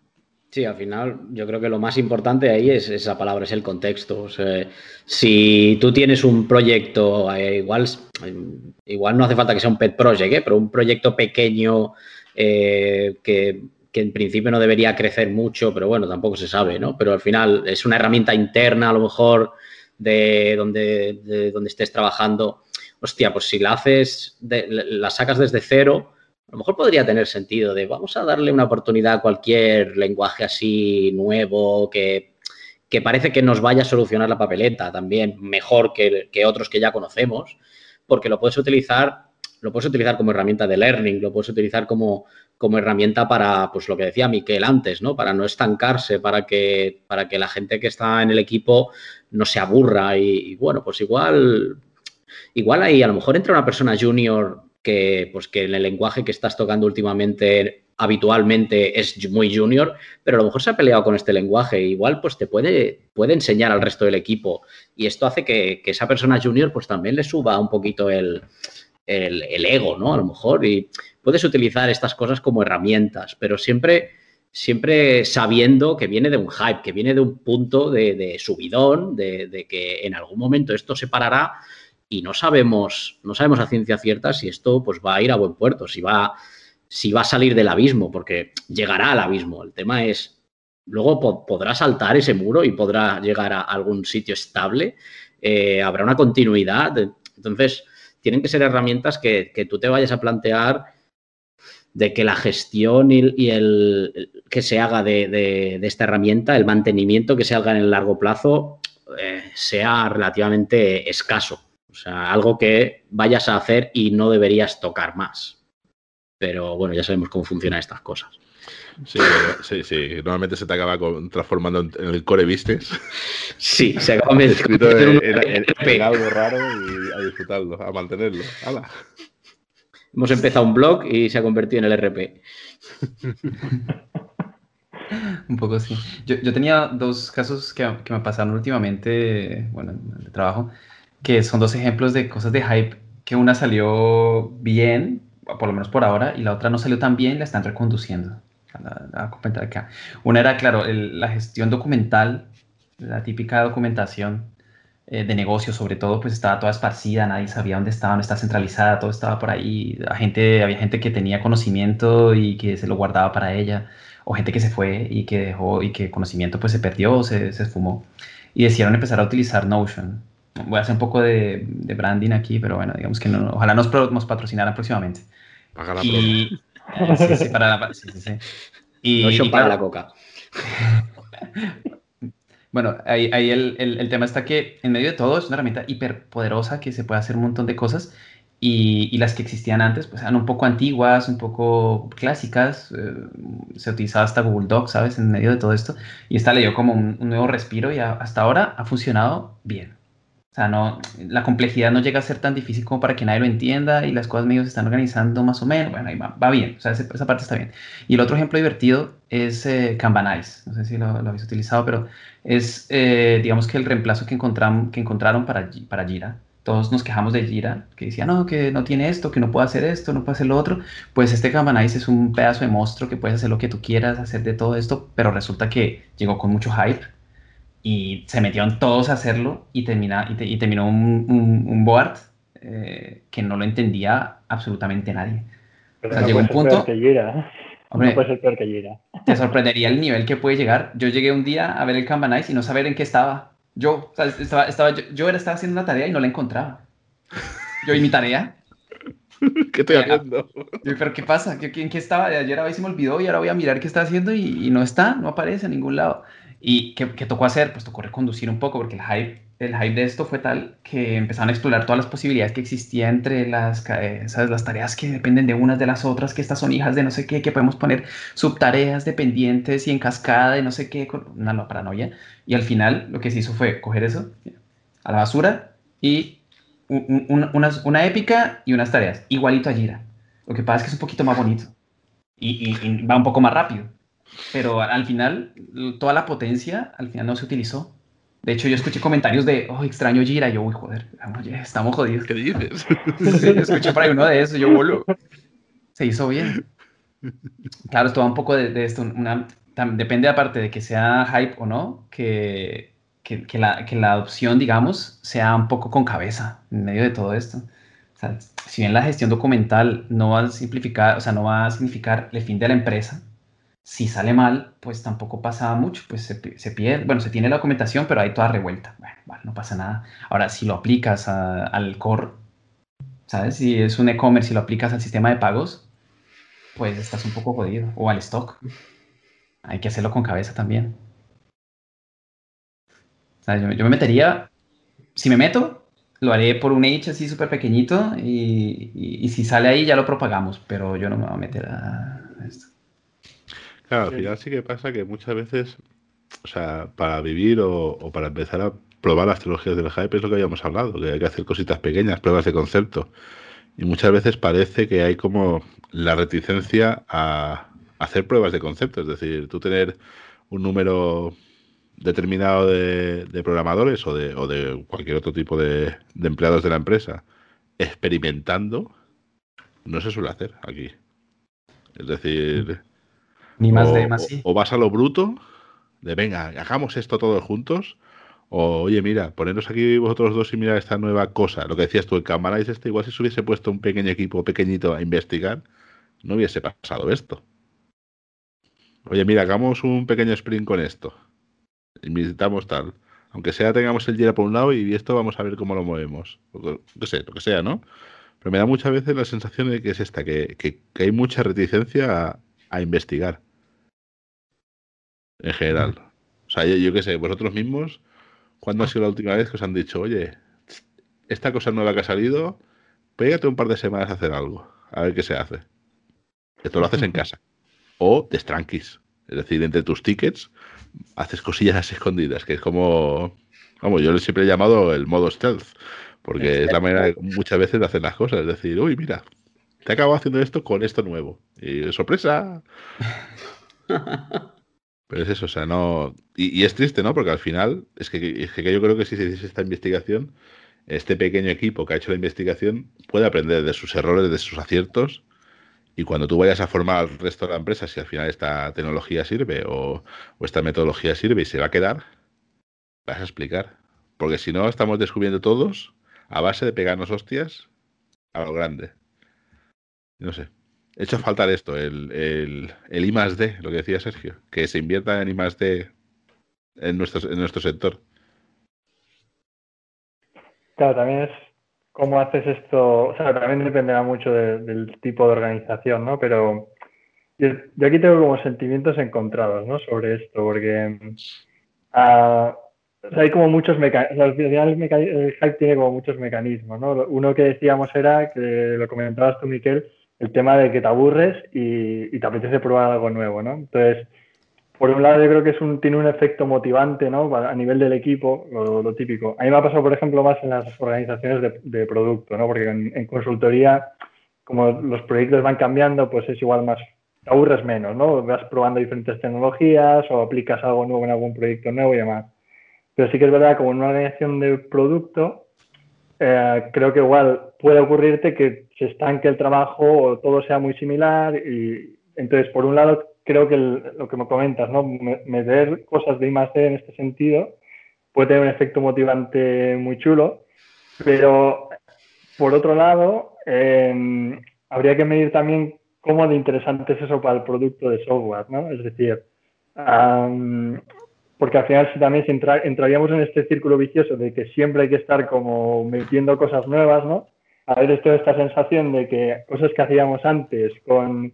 Sí, al final yo creo que lo más importante ahí es esa palabra, es el contexto. O sea, si tú tienes un proyecto, eh, igual, igual no hace falta que sea un pet project, ¿eh? pero un proyecto pequeño eh, que, en principio no debería crecer mucho, pero bueno, tampoco se sabe, ¿no? Pero al final es una herramienta interna a lo mejor de donde, de donde estés trabajando. Hostia, pues si la haces, la sacas desde cero a lo mejor podría tener sentido de vamos a darle una oportunidad a cualquier lenguaje así nuevo que, parece que nos vaya a solucionar la papeleta también mejor que, otros que ya conocemos, porque lo puedes utilizar, lo puedes utilizar como herramienta de learning, lo puedes utilizar como, como herramienta para, pues lo que decía Miquel antes, ¿no? Para no estancarse, para que, para que la gente que está en el equipo no se aburra. Y bueno, pues igual, igual ahí a lo mejor entra una persona junior que, pues, que en el lenguaje que estás tocando últimamente habitualmente es muy junior, pero a lo mejor se ha peleado con este lenguaje. Igual pues te puede, puede enseñar al resto del equipo y esto hace que, esa persona junior pues también le suba un poquito el, ego, ¿no? A lo mejor y puedes utilizar estas cosas como herramientas, pero siempre, siempre sabiendo que viene de un hype, que viene de un punto de, subidón, de, de que en algún momento esto se parará y no sabemos, no sabemos a ciencia cierta si esto pues, va a ir a buen puerto, si va, si va a salir del abismo, porque llegará al abismo. El tema es, luego podrá saltar ese muro y podrá llegar a algún sitio estable, eh, habrá una continuidad. Entonces, tienen que ser herramientas que, tú te vayas a plantear de que la gestión y, el que se haga de, esta herramienta, el mantenimiento que se haga en el largo plazo, eh, sea relativamente escaso. O sea, algo que vayas a hacer y no deberías tocar más. Pero bueno, ya sabemos cómo funcionan estas cosas. Sí, sí, sí. Normalmente se te acaba transformando en, el core business. [LAUGHS] Sí, se acaba escrito en, algo raro y a disfrutarlo, a mantenerlo. Hemos empezado un blog y se ha convertido en el RP. un poco así. Yo, tenía dos casos que, que, me pasaron últimamente, bueno, de trabajo que son dos ejemplos de cosas de hype, que una salió bien, por lo menos por ahora, y la otra no salió tan bien, la están reconduciendo. a comentar acá. Una era, claro, la gestión documental, la típica documentación eh, de negocio sobre todo, pues estaba toda esparcida, nadie sabía dónde estaba, no estaba centralizada, todo estaba por ahí. Gente, había gente que tenía conocimiento y que se lo guardaba para ella, o gente que se fue y que dejó y que conocimiento pues se perdió, se, se esfumó. Y decidieron empezar a utilizar Notion. Voy a hacer un poco de, de branding aquí, pero bueno, digamos que no, ojalá nos, nos patrocinaran próximamente. Paga la y, [LAUGHS] sí, sí, para la, sí, sí, sí. Y, y para claro, la coca. [LAUGHS] Bueno, ahí, ahí el, el, el tema está que en medio de todo es una herramienta hiperpoderosa que se puede hacer un montón de cosas y, y las que existían antes pues eran un poco antiguas, un poco clásicas, eh, se utilizaba hasta Google Docs, ¿sabes? En medio de todo esto y esta le dio como un, un nuevo respiro y a- hasta ahora ha funcionado bien. O sea, no, la complejidad no llega a ser tan difícil como para que nadie lo entienda y las cosas medio se están organizando más o menos. Bueno, ahí va, va bien, o sea, ese- esa parte está bien. Y el otro ejemplo divertido es eh, Kanbanize. No sé si lo, lo habéis utilizado, pero es, eh, digamos que el reemplazo que, encontram- que encontraron para, para Jira. Todos nos quejamos de Jira, que decía, no, que no tiene esto, que no puede hacer esto, no puede hacer lo otro. Pues este Kanbanize es un pedazo de monstruo que puedes hacer lo que tú quieras, hacer de todo esto, pero resulta que llegó con mucho hype y se metieron todos a hacerlo y, termina, y, te- y terminó un, un, un board eh, que no lo entendía absolutamente nadie. Pero O sea, no llegó puede un ser peor punto-. Hombre, No puede ser peor que Jira. te sorprendería el nivel que puede llegar. Yo llegué un día a ver el Kanbanize y no saber en qué estaba. Yo, o sea, estaba, estaba, yo, yo era, estaba haciendo una tarea y no la encontraba. Yo y mi tarea. [LAUGHS] ¿Qué estoy haciendo? Yo, pero ¿qué pasa? ¿Qué- ¿En qué estaba? De ayer a veces se me olvidó y ahora voy a mirar qué está haciendo y, y no está, no aparece en ningún lado. ¿Y qué, qué tocó hacer? Pues tocó reconducir un poco porque el hype, el hype de esto fue tal que empezaron a explorar todas las posibilidades que existían entre las, eh, ¿sabes? las tareas que dependen de unas de las otras, que estas son hijas de no sé qué, que podemos poner subtareas dependientes y en cascada de no sé qué, con una no, paranoia. Y al final lo que se hizo fue coger eso a la basura y un- un- una, unas- una épica y unas tareas, igualito a Jira. Lo que pasa es que es un poquito más bonito y va un poco más rápido. Pero al final, toda la potencia al final no se utilizó. De hecho, yo escuché comentarios de, oh, extraño Jira. Y yo, uy, joder, estamos jodidos. ¿Qué dices? [LAUGHS] Sí, escuché por ahí uno de esos. Yo, boludo, se hizo bien. Claro, esto va un poco de, de esto. Una, tam- depende aparte de que sea hype o no, que, que, que la, que la adopción, digamos, sea un poco con cabeza en medio de todo esto. O sea, si bien la gestión documental no va a simplificar, o sea, no va a significar el fin de la empresa, si sale mal, pues tampoco pasa mucho, pues se, pi- se pierde, bueno, se tiene la documentación, pero hay toda revuelta. Bueno, vale, no pasa nada. Ahora, si lo aplicas al core, ¿sabes? Si es un e-commerce y lo aplicas al sistema de pagos, pues estás un poco jodido. O al stock. Hay que hacerlo con cabeza también. Yo, me metería, si me meto, lo haré por un H así súper pequeñito y si sale ahí ya lo propagamos, pero yo no me voy a meter a esto. Claro, al final sí que pasa que muchas veces, o sea, para vivir o, o para empezar a probar las tecnologías del hype es lo que habíamos hablado, que hay que hacer cositas pequeñas, pruebas de concepto. Y muchas veces parece que hay como la reticencia a hacer pruebas de concepto, es decir, tú tener un número determinado de, de programadores o de, o de cualquier otro tipo de, de empleados de la empresa experimentando, no se suele hacer aquí. Es decir, Ni más o, de más sí. o- vas a lo bruto, de venga, hagamos esto todos juntos, o oye, mira, poneros aquí vosotros dos y mirar esta nueva cosa. Lo que decías tú, el Camaraderie este, igual si se hubiese puesto un pequeño equipo pequeñito a investigar, no hubiese pasado esto. Oye, mira, hagamos un pequeño sprint con esto. Invitamos tal. Aunque sea, tengamos el Jira por un lado y esto vamos a ver cómo lo movemos. O lo que sé, lo que sea, ¿no? Pero me da muchas veces la sensación de que es esta, que, que- que hay mucha reticencia a, a investigar. En general. O sea, yo, yo qué sé, vosotros mismos, ¿cuándo ha sido la última vez que os han dicho, oye, esta cosa nueva que ha salido, pégate un par de semanas a hacer algo, a ver qué se hace? Esto lo haces en [LAUGHS] casa. O te tranquis. Es decir, entre tus tickets, haces cosillas así escondidas, que es como, vamos, yo siempre he llamado el modo stealth, porque es la manera muchas veces de hacer las cosas. Es decir, uy, mira, te acabo haciendo esto con esto nuevo. Y sorpresa. [LAUGHS] Pero es eso, o sea, no. Y, es triste, ¿no? Porque al final, es que, es que yo creo que si se hiciese esta investigación, este pequeño equipo que ha hecho la investigación puede aprender de sus errores, de sus aciertos. Y cuando tú vayas a formar al resto de la empresa, si al final esta tecnología sirve o, o esta metodología sirve y se va a quedar, vas a explicar. Porque si no, estamos descubriendo todos a base de pegarnos hostias a lo grande. No sé. He hecho falta esto, el, el, el I más D, lo que decía Sergio, que se invierta en I más D en nuestro, en nuestro sector. Claro, también es cómo haces esto, o sea, también dependerá mucho del tipo de organización, ¿no? Pero yo, aquí tengo como sentimientos encontrados, ¿no? Sobre esto, porque uh, hay como muchos mecanismos, final el, el, hype tiene como muchos mecanismos, ¿no? Uno que decíamos era, que lo comentabas tú, Miquel, el tema de que te aburres y, te apetece probar algo nuevo, ¿no? Entonces, por un lado, yo creo que es un, tiene un efecto motivante ¿no? a nivel del equipo, lo, típico. A mí me ha pasado, por ejemplo, más en las organizaciones de, producto, ¿no? porque en, consultoría, como los proyectos van cambiando, pues es igual más, te aburres menos, ¿no? Vas probando diferentes tecnologías o aplicas algo nuevo en algún proyecto nuevo y demás. Pero sí que es verdad, como en una organización de producto, eh, creo que igual puede ocurrirte que se estanque el trabajo o todo sea muy similar y entonces, por un lado, creo que lo que me comentas, ¿no? Meter cosas de I más D en este sentido puede tener un efecto motivante muy chulo, pero por otro lado, em, habría que medir también cómo de interesante es eso para el producto de software, ¿no? Es decir, porque al final si también entraríamos en este círculo vicioso de que siempre hay que estar como metiendo cosas nuevas, ¿no? A ver, toda esta sensación de que cosas que hacíamos antes con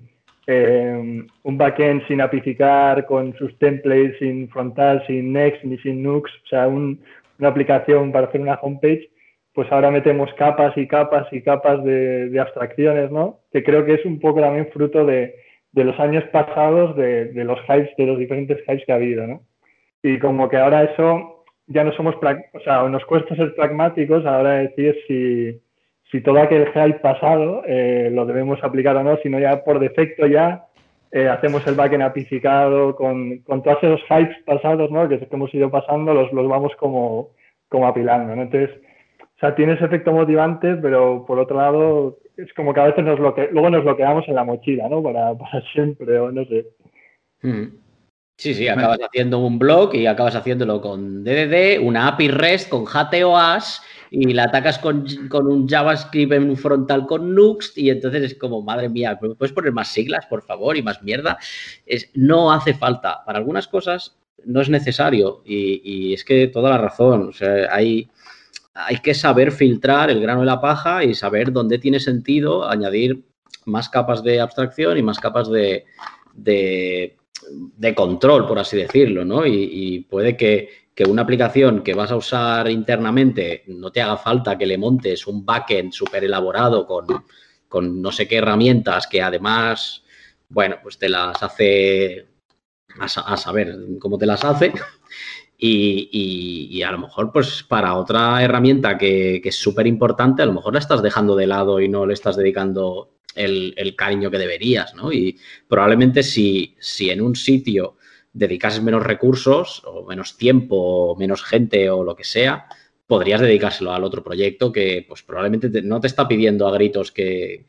eh, un backend sin apificar, con sus templates, sin frontal, sin Next ni sin Nux, o sea, una aplicación para hacer una homepage, pues ahora metemos capas y capas y capas de, abstracciones, ¿no? Que creo que es un poco también fruto de, los años pasados, de, los hypes, de los diferentes hypes que ha habido, ¿no? Y como que ahora eso ya no somos, o sea, nos cuesta ser pragmáticos ahora decir si, si todo aquel hype pasado eh, lo debemos aplicar o no, sino ya por defecto ya eh, hacemos el backend apificado con, con, todos esos hypes pasados ¿no? que, hemos ido pasando, los, los vamos como, como apilando. Entonces, o sea, tiene ese efecto motivante, pero por otro lado, es como que a veces nos lo luego nos lo quedamos en la mochila, ¿no? Para, [LAUGHS] para siempre, o no sé. Mm. Sí, sí, acabas haciendo un blog y acabas haciéndolo con DDD, una API REST con HTOAS y la atacas con, un JavaScript en un frontal con Nuxt y entonces es como, madre mía, ¿puedes poner más siglas, por favor, y más mierda? Es, no hace falta. Para algunas cosas no es necesario y, es que toda la razón, o sea, hay, hay que saber filtrar el grano de la paja y saber dónde tiene sentido añadir más capas de abstracción y más capas de, de, control, por así decirlo, ¿no? y puede que que una aplicación que vas a usar internamente no te haga falta que le montes un backend súper elaborado con, con, no sé qué herramientas que además, bueno, pues te las hace a, saber cómo te las hace. Y, a lo mejor, pues para otra herramienta que, es súper importante, a lo mejor la estás dejando de lado y no le estás dedicando el, cariño que deberías, ¿no? Y probablemente si, si en un sitio dedicases menos recursos o menos tiempo o menos gente o lo que sea, podrías dedicárselo al otro proyecto que pues probablemente no te está pidiendo a gritos que,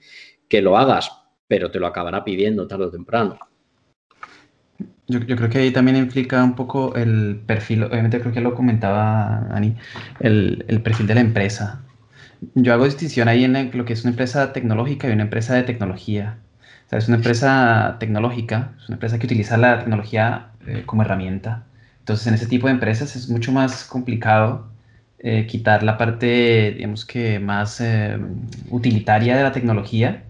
lo hagas, pero te lo acabará pidiendo tarde o temprano. Yo, creo que ahí también implica un poco el perfil, obviamente creo que lo comentaba Ani, el, el perfil de la empresa. Yo hago distinción ahí en lo que es una empresa tecnológica y una empresa de tecnología. O es una empresa tecnológica, es una empresa que utiliza la tecnología eh, como herramienta. Entonces, en ese tipo de empresas es mucho más complicado eh, quitar la parte, digamos que más eh, utilitaria de la tecnología.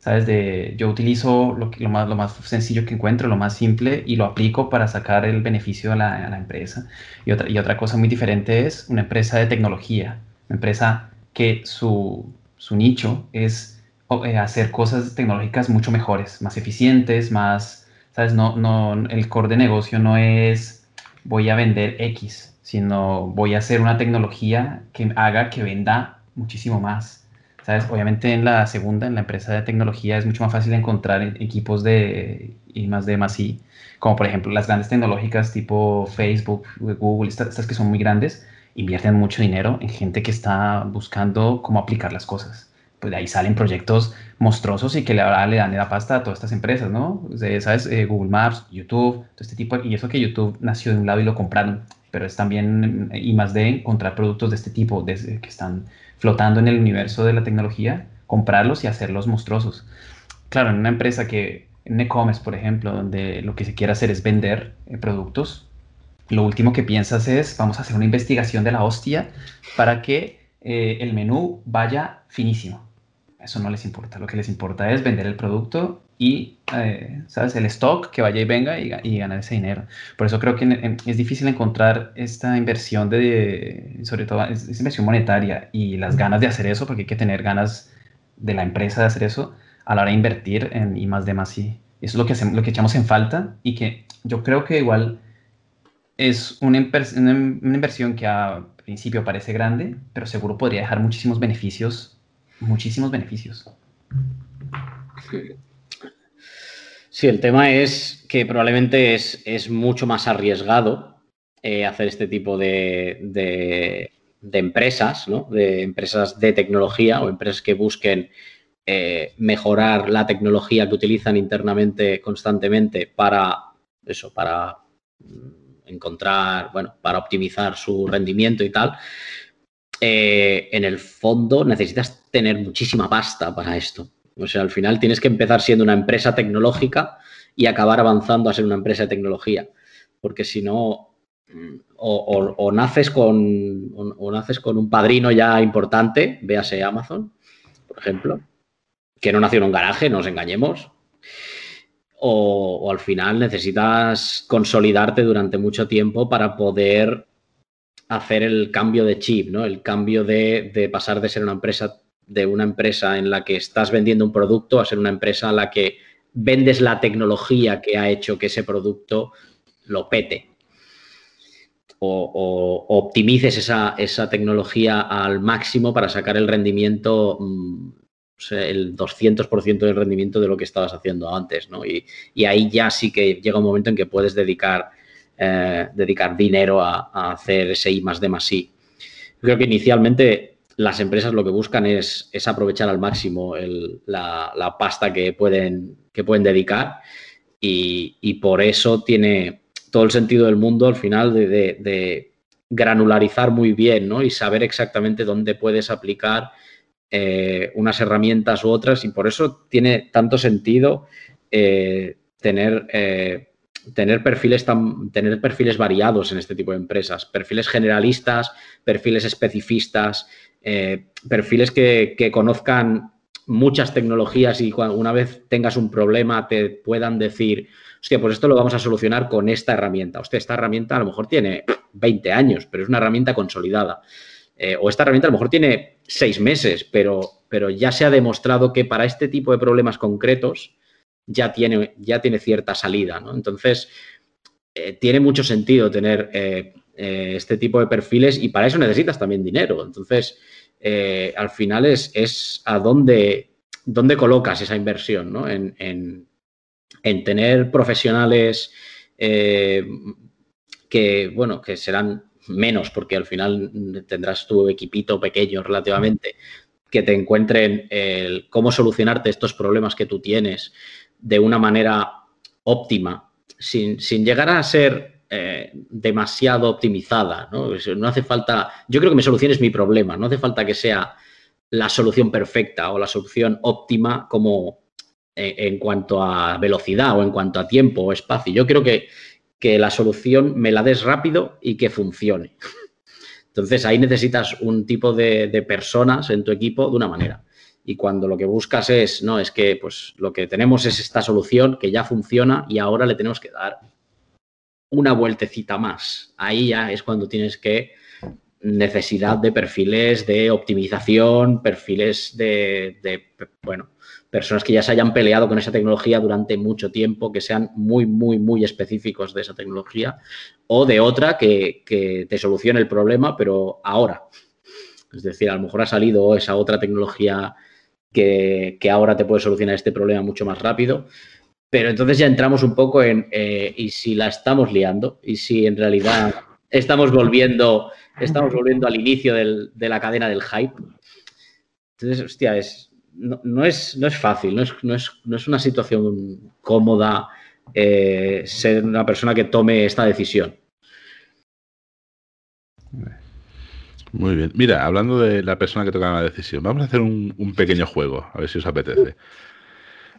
¿Sabes? De, yo utilizo lo, lo, más, lo más sencillo que encuentro, lo más simple, y lo aplico para sacar el beneficio a la, a la empresa. Y otra, y otra cosa muy diferente es una empresa de tecnología, una empresa que su, su nicho es eh, hacer cosas tecnológicas mucho mejores, más eficientes, más, ¿sabes? No, no, el core de negocio no es voy a vender X, sino voy a hacer una tecnología que haga que venda muchísimo más. ¿Sabes? Obviamente en la segunda, en la empresa de tecnología, es mucho más fácil encontrar equipos de y más de más y como por ejemplo las grandes tecnológicas tipo Facebook, Google, estas que son muy grandes, invierten mucho dinero en gente que está buscando cómo aplicar las cosas pues de ahí salen proyectos monstruosos y que ahora le dan la pasta a todas estas empresas, ¿no? ¿Sabes? Eh, Google Maps, YouTube, todo este tipo. Y eso que YouTube nació de un lado y lo compraron. pero es también y más de encontrar productos de este tipo desde que están flotando en el universo de la tecnología, comprarlos y hacerlos monstruosos. Claro, en una empresa que, en e-commerce, por ejemplo, donde lo que se quiere hacer es vender eh, productos, lo último que piensas es, vamos a hacer una investigación de la hostia para que eh, el menú vaya finísimo. Eso no les importa. Lo que les importa es vender el producto y, eh, ¿sabes? El stock que vaya y venga y, ganar ese dinero. Por eso creo que es difícil encontrar esta inversión de, sobre todo, esta inversión monetaria y las ganas de hacer eso, porque hay que tener ganas de la empresa de hacer eso a la hora de invertir en I más de más y Eso es lo que, hacemos, lo que echamos en falta y que yo creo que igual es una, una inversión que a principio parece grande, pero seguro podría dejar muchísimos beneficios, muchísimos beneficios. Sí, el tema es que probablemente es, es mucho más arriesgado eh, hacer este tipo de, de, empresas, ¿no? de empresas de tecnología o empresas que busquen eh, mejorar la tecnología que utilizan internamente constantemente para eso, para encontrar, bueno, para optimizar su rendimiento y tal, eh, en el fondo necesitas tener muchísima pasta para esto. O sea, al final tienes que empezar siendo una empresa tecnológica y acabar avanzando a ser una empresa de tecnología. Porque si no, mm, o, naces con, o, naces con un padrino ya importante, véase Amazon, por ejemplo, que no nació en un garaje, no nos engañemos, o, al final necesitas consolidarte durante mucho tiempo para poder hacer el cambio de chip, ¿no? El cambio de, pasar de ser una empresa, de una empresa en la que estás vendiendo un producto a ser una empresa en la que vendes la tecnología que ha hecho que ese producto lo pete. O, optimices esa, esa, tecnología al máximo para sacar el rendimiento mm, el 200% del rendimiento de lo que estabas haciendo antes, ¿no? Y, ahí ya sí que llega un momento en que puedes dedicar, eh, dedicar dinero a, hacer ese I más D más I. Creo que inicialmente las empresas lo que buscan es, aprovechar al máximo la, pasta que pueden, que pueden dedicar y, por eso tiene todo el sentido del mundo al final de, de granularizar muy bien ¿no? y saber exactamente dónde puedes aplicar eh, unas herramientas u otras y por eso tiene tanto sentido eh, tener, eh, tener, perfiles tan, tener perfiles variados en este tipo de empresas, perfiles generalistas, perfiles especifistas, perfiles que, conozcan muchas tecnologías y una vez tengas un problema te puedan decir, hostia, pues esto lo vamos a solucionar con esta herramienta. Hostia, esta herramienta a lo mejor tiene 20 años, pero es una herramienta consolidada. Eh, o esta herramienta a lo mejor tiene seis meses, pero, pero ya se ha demostrado que para este tipo de problemas concretos ya tiene, ya tiene cierta salida, ¿no? Entonces, eh, tiene mucho sentido tener eh, este tipo de perfiles y para eso necesitas también dinero. Entonces, al final es, es a dónde, dónde, colocas esa inversión, ¿no? En, en, en tener profesionales que, bueno, que serán menos, porque al final tendrás tu equipito pequeño relativamente, que te encuentren el cómo solucionarte estos problemas que tú tienes de una manera óptima, sin, llegar a ser eh, demasiado optimizada. ¿no? ¿no? hace falta, yo creo que mi solución es mi problema, no hace falta que sea la solución perfecta o la solución óptima como eh, en cuanto a velocidad o en cuanto a tiempo o espacio. Yo creo que que la solución me la des rápido y que funcione. Entonces ahí necesitas un tipo de, personas en tu equipo de una manera. Y cuando lo que buscas es, no, es que pues lo que tenemos es esta solución que ya funciona y ahora le tenemos que dar una vueltecita más. Ahí ya es cuando tienes que necesidad de perfiles de optimización, perfiles de, de bueno, personas que ya se hayan peleado con esa tecnología durante mucho tiempo, que sean muy, muy, muy específicos de esa tecnología, o de otra que, te solucione el problema, pero ahora. Es decir, a lo mejor ha salido esa otra tecnología que, ahora te puede solucionar este problema mucho más rápido. Pero entonces ya entramos un poco en, eh, ¿y si la estamos liando? ¿Y si en realidad estamos volviendo, estamos volviendo al inicio de la cadena del hype? Entonces, hostia, es, no, es, no es fácil, no es, no es, no es una situación cómoda eh, ser una persona que tome esta decisión. Muy bien. Mira, hablando de la persona que toca la decisión, vamos a hacer un, pequeño juego, a ver si os apetece.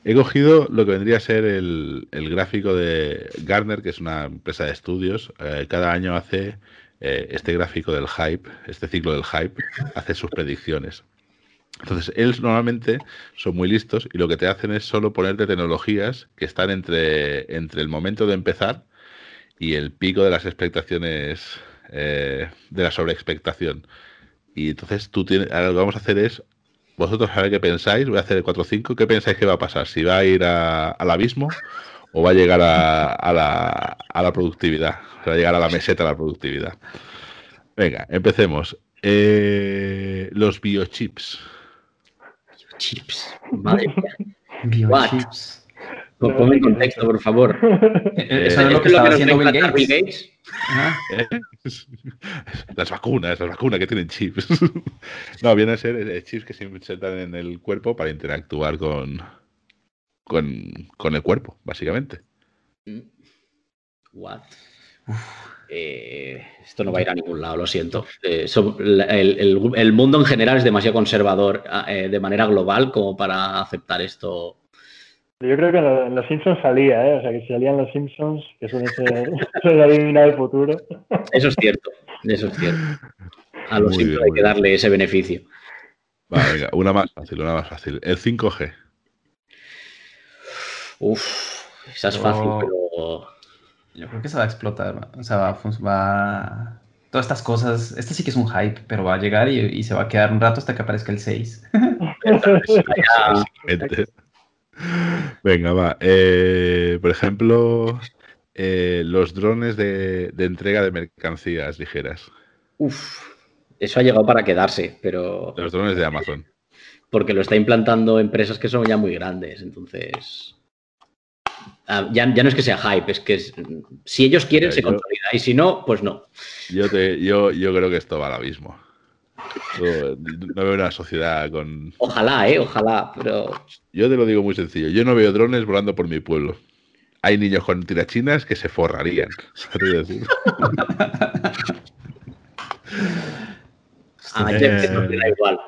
He cogido lo que vendría a ser el, gráfico de Gartner, que es una empresa de estudios. Eh, cada año hace eh, este gráfico del hype, este ciclo del hype, hace sus predicciones. Entonces, ellos normalmente son muy listos y lo que te hacen es solo ponerte tecnologías que están entre, entre el momento de empezar y el pico de las expectaciones eh, de la sobreexpectación. Y entonces tú tienes, ahora lo que vamos a hacer es, vosotros ver qué pensáis, voy a hacer el 4-5, ¿qué pensáis que va a pasar? ¿Si va a ir al abismo o va a llegar a, la, a la productividad? Va a llegar a la meseta de la productividad. Venga, empecemos. Eh, los biochips. Biochips, madre Biochips. Ponme en contexto, por favor. [LAUGHS] Eso es lo que estaba haciendo Bill Gates. [LAUGHS] Las vacunas, las vacunas que tienen chips. [LAUGHS] no, vienen a ser eh, chips que se insertan en el cuerpo para interactuar con, con, el cuerpo, básicamente. What? Eh, esto no va a ir a ningún lado, lo siento. Eh, el, mundo en general es demasiado conservador de manera global como para aceptar esto yo creo que en Los Simpsons salía, ¿eh? O sea, que si salían Los Simpsons, que suele ser, [LAUGHS] suele adivinar el futuro. Eso es cierto, eso es cierto. A Los Simpsons hay que darle ese beneficio. Vale, venga, una más fácil, una más fácil. El 5G. Uf, esa es fácil, pero... Yo creo que se va a explotar, o sea, va, va... Todas estas cosas, este sí que es un hype, pero va a llegar y, y se va a quedar un rato hasta que aparezca el 6. [LAUGHS] [LAUGHS] [LAUGHS] Venga, va. Eh, por ejemplo, eh, los drones de, entrega de mercancías ligeras. Uf, eso ha llegado para quedarse, pero... Los drones de Amazon. Porque lo está implantando empresas que son ya muy grandes, entonces... Ah, ya, no es que sea hype, es que si ellos quieren se consolida y si no, pues no. Yo, te, yo, yo creo que esto va al abismo. No veo una sociedad con. Ojalá, ¿eh? Ojalá, pero. Yo te lo digo muy sencillo. Yo no veo drones volando por mi pueblo. Hay niños con tirachinas que se forrarían. [LAUGHS] Ah, da igual.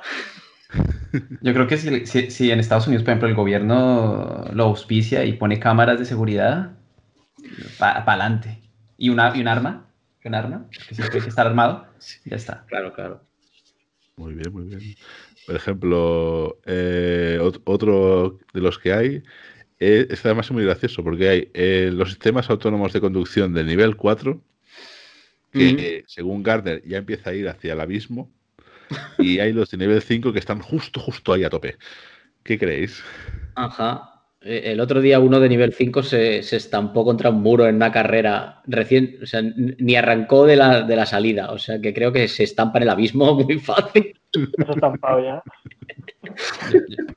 Yo creo que si, en Estados Unidos, por ejemplo, el gobierno lo auspicia y pone cámaras de seguridad, para adelante. Y, una, y un arma, un arma, que siempre hay que estar armado, ya está. Claro, claro. Muy bien, muy bien. Por ejemplo, eh, otro de los que hay eh, es además muy gracioso porque hay eh, los sistemas autónomos de conducción de nivel 4 que según Gardner ya empieza a ir hacia el abismo y hay los de nivel 5 que están justo, justo ahí a tope. ¿Qué creéis? Ajá. Eh, el otro día uno de nivel 5 se, estampó contra un muro en una carrera recién, o sea, ni arrancó de la, de la salida, o sea que creo que se estampa en el abismo [LAUGHS] muy fácil. estampado ya.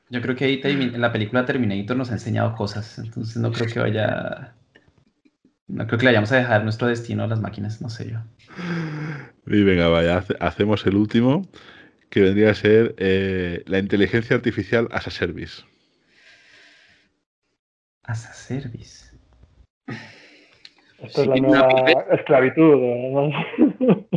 Yo, creo que ahí en la película Terminator nos ha enseñado cosas, entonces no creo que vaya... No creo que le vayamos a dejar nuestro destino a las máquinas, no sé yo. Y venga, vaya, hacemos el último, que vendría a ser eh, la inteligencia artificial as a service. As a service. Esto es la nueva esclavitud. [LAUGHS]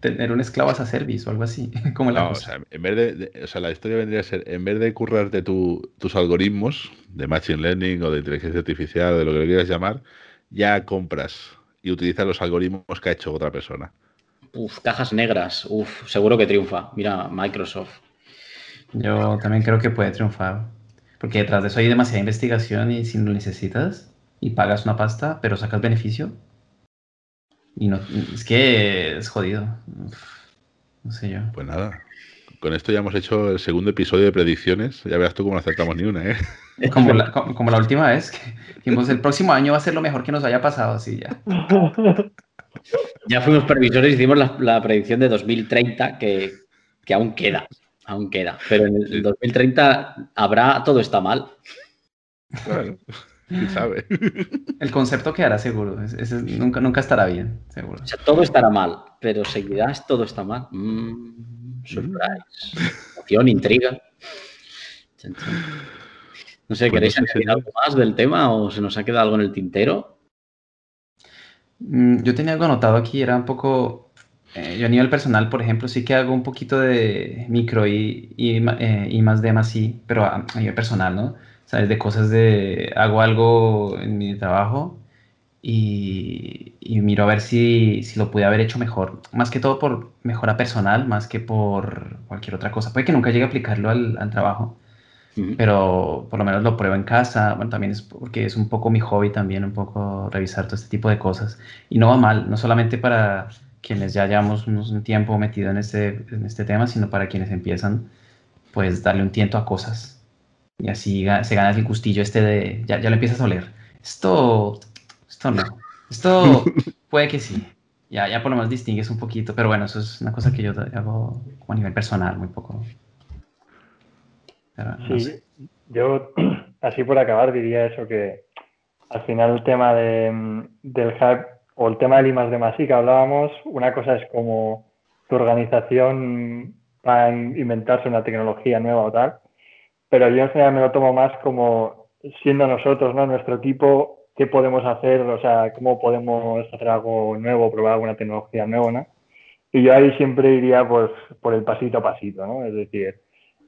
Tener un esclavo as a service o algo así. [LAUGHS] Como la O sea, en vez de, o sea, la historia vendría a ser, en vez de currarte tus algoritmos de machine learning o de inteligencia artificial, de lo que le quieras llamar, ya compras y utilizas los algoritmos que ha hecho otra persona. Uf, cajas negras. Uf, seguro que triunfa. Mira, Microsoft. Yo también creo que puede triunfar. Porque detrás de eso hay demasiada investigación y si lo necesitas y pagas una pasta, pero sacas beneficio. Y no, es que es jodido. no sé yo. Pues nada. Con esto ya hemos hecho el segundo episodio de predicciones. Ya verás tú cómo no acertamos ni una, ¿eh? Como la, como, la última vez, que dijimos el próximo año va a ser lo mejor que nos haya pasado, así ya. [LAUGHS] Ya fuimos previsores, y hicimos la, predicción de 2030, que, que aún queda aún queda. Pero en el 2030 habrá todo está mal. Bueno, quién sabe. El concepto quedará seguro. nunca, nunca estará bien, seguro. O sea, todo estará mal, pero seguirás todo está mal. Mm, surprise. Emoción, intriga. No sé, ¿queréis añadir algo más del tema o se nos ha quedado algo en el tintero? Mm, yo tenía algo anotado aquí, era un poco... Eh, yo a nivel personal, por ejemplo, sí que hago un poquito de micro y, y, eh, más de más sí, pero a, nivel personal, ¿no? ¿Sabes? De cosas de... Hago algo en mi trabajo y, miro a ver si, si, lo pude haber hecho mejor. Más que todo por mejora personal, más que por cualquier otra cosa. Puede que nunca llegue a aplicarlo al, al trabajo, pero por lo menos lo pruebo en casa. Bueno, también es porque es un poco mi hobby también, un poco revisar todo este tipo de cosas. Y no va mal, no solamente para quienes ya llevamos un tiempo metido en este, en este tema, sino para quienes empiezan, pues darle un tiento a cosas. Y así se gana el gustillo este de, ya, ya lo empiezas a oler. Esto, esto no. [LAUGHS] Esto puede que sí. Ya, ya por lo menos distingues un poquito, pero bueno, eso es una cosa que yo hago a nivel personal, muy poco sí, yo [CLEARS THROAT] así por acabar diría eso que al final el tema de, del hype o el tema del I más de más que hablábamos, una cosa es como tu organización va a inventarse una tecnología nueva o tal, pero yo en general me lo tomo más como siendo nosotros, ¿no? Nuestro equipo, qué podemos hacer, o sea, cómo podemos hacer algo nuevo, probar alguna tecnología nueva, ¿no? Y yo ahí siempre iría pues por el pasito a pasito, ¿no? Es decir,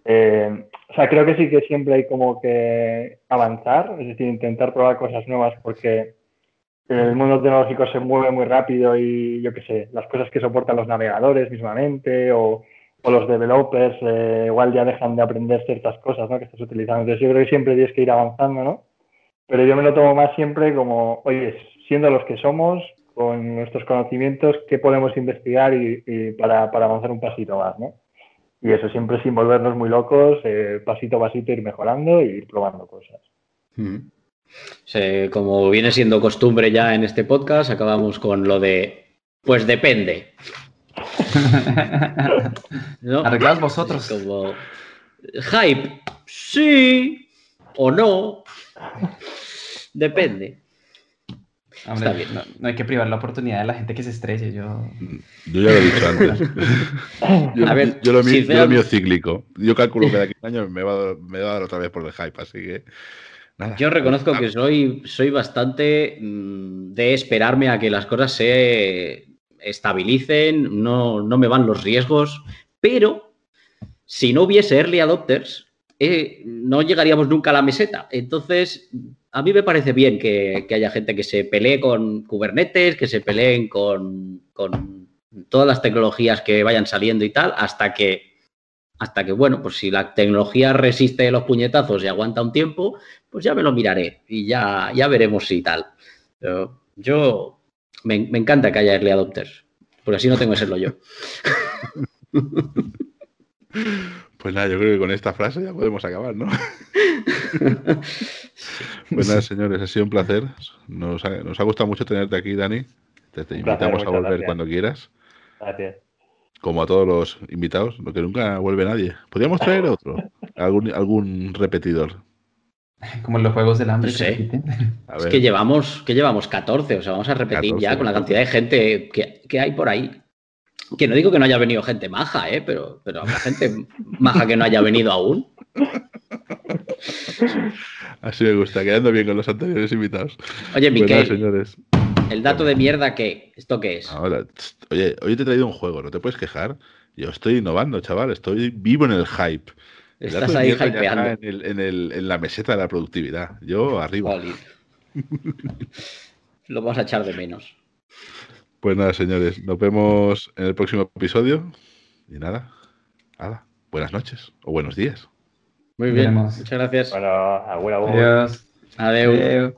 eh, o sea, creo que sí que siempre hay como que avanzar, es decir, intentar probar cosas nuevas porque el mundo tecnológico se mueve muy rápido y yo qué sé, las cosas que soportan los navegadores mismamente o, los developers eh, igual ya dejan de aprender ciertas cosas ¿no? que estás utilizando. Entonces yo creo que siempre tienes que ir avanzando, ¿no? Pero yo me lo tomo más siempre como, oye, siendo los que somos, con nuestros conocimientos, ¿qué podemos investigar y, y para, para avanzar un pasito más, ¿no? Y eso siempre sin volvernos muy locos, eh, pasito a pasito ir mejorando y ir probando cosas. como viene siendo costumbre ya en este podcast, acabamos con lo de, pues depende. [LAUGHS] ¿No? Arreglad vosotros. Como, hype, sí o no. Depende. Hombre, no, hay que privar la oportunidad de la gente que se estrelle. Yo, yo ya lo he dicho antes. yo, [LAUGHS] a ver, yo, lo, mío, cíclico. Yo calculo que de aquí a un año me va, me va a dar otra vez por el hype, así que. Yo reconozco que soy, soy bastante mm, de esperarme a que las cosas se estabilicen, no, no me van los riesgos, pero si no hubiese early adopters, eh, no llegaríamos nunca a la meseta. Entonces, a mí me parece bien que, haya gente que se pelee con Kubernetes, que se peleen con, todas las tecnologías que vayan saliendo y tal, hasta que, hasta que, bueno, pues si la tecnología resiste los puñetazos y aguanta un tiempo, pues ya me lo miraré y ya, ya veremos si tal. Yo me, encanta que haya early adopters, porque así no tengo que serlo yo. [LAUGHS] Pues nada, yo creo que con esta frase ya podemos acabar, ¿no? [LAUGHS] pues nada, señores, ha sido un placer. Nos ha, gustado mucho tenerte aquí, Dani. Te, invitamos a volver cuando quieras. Gracias. Como a todos los invitados, lo que nunca vuelve nadie. Podríamos traer otro, algún, algún repetidor. Como en los juegos del hambre. [LAUGHS] Es que llevamos, que llevamos 14, o sea, vamos a repetir ya con la cantidad de gente que, que hay por ahí. Que no digo que no haya venido gente maja, ¿eh? pero, pero habrá gente maja que no haya venido aún. Así me gusta, quedando bien con los anteriores invitados. Oye, pues Miquel, señores. ¿el dato de mierda qué? ¿Esto qué es? Ahora, oye, hoy te he traído un juego, no te puedes quejar. Yo estoy innovando, chaval, estoy vivo en el hype. Estás ahí hypeando. En, la meseta de la productividad. Yo arriba. Lo vamos a echar de menos. Pues nada, señores, nos vemos en el próximo episodio. Y nada, nada, buenas noches o buenos días. Muy bien, muchas gracias. Bueno, abuela, Adiós. Adiós.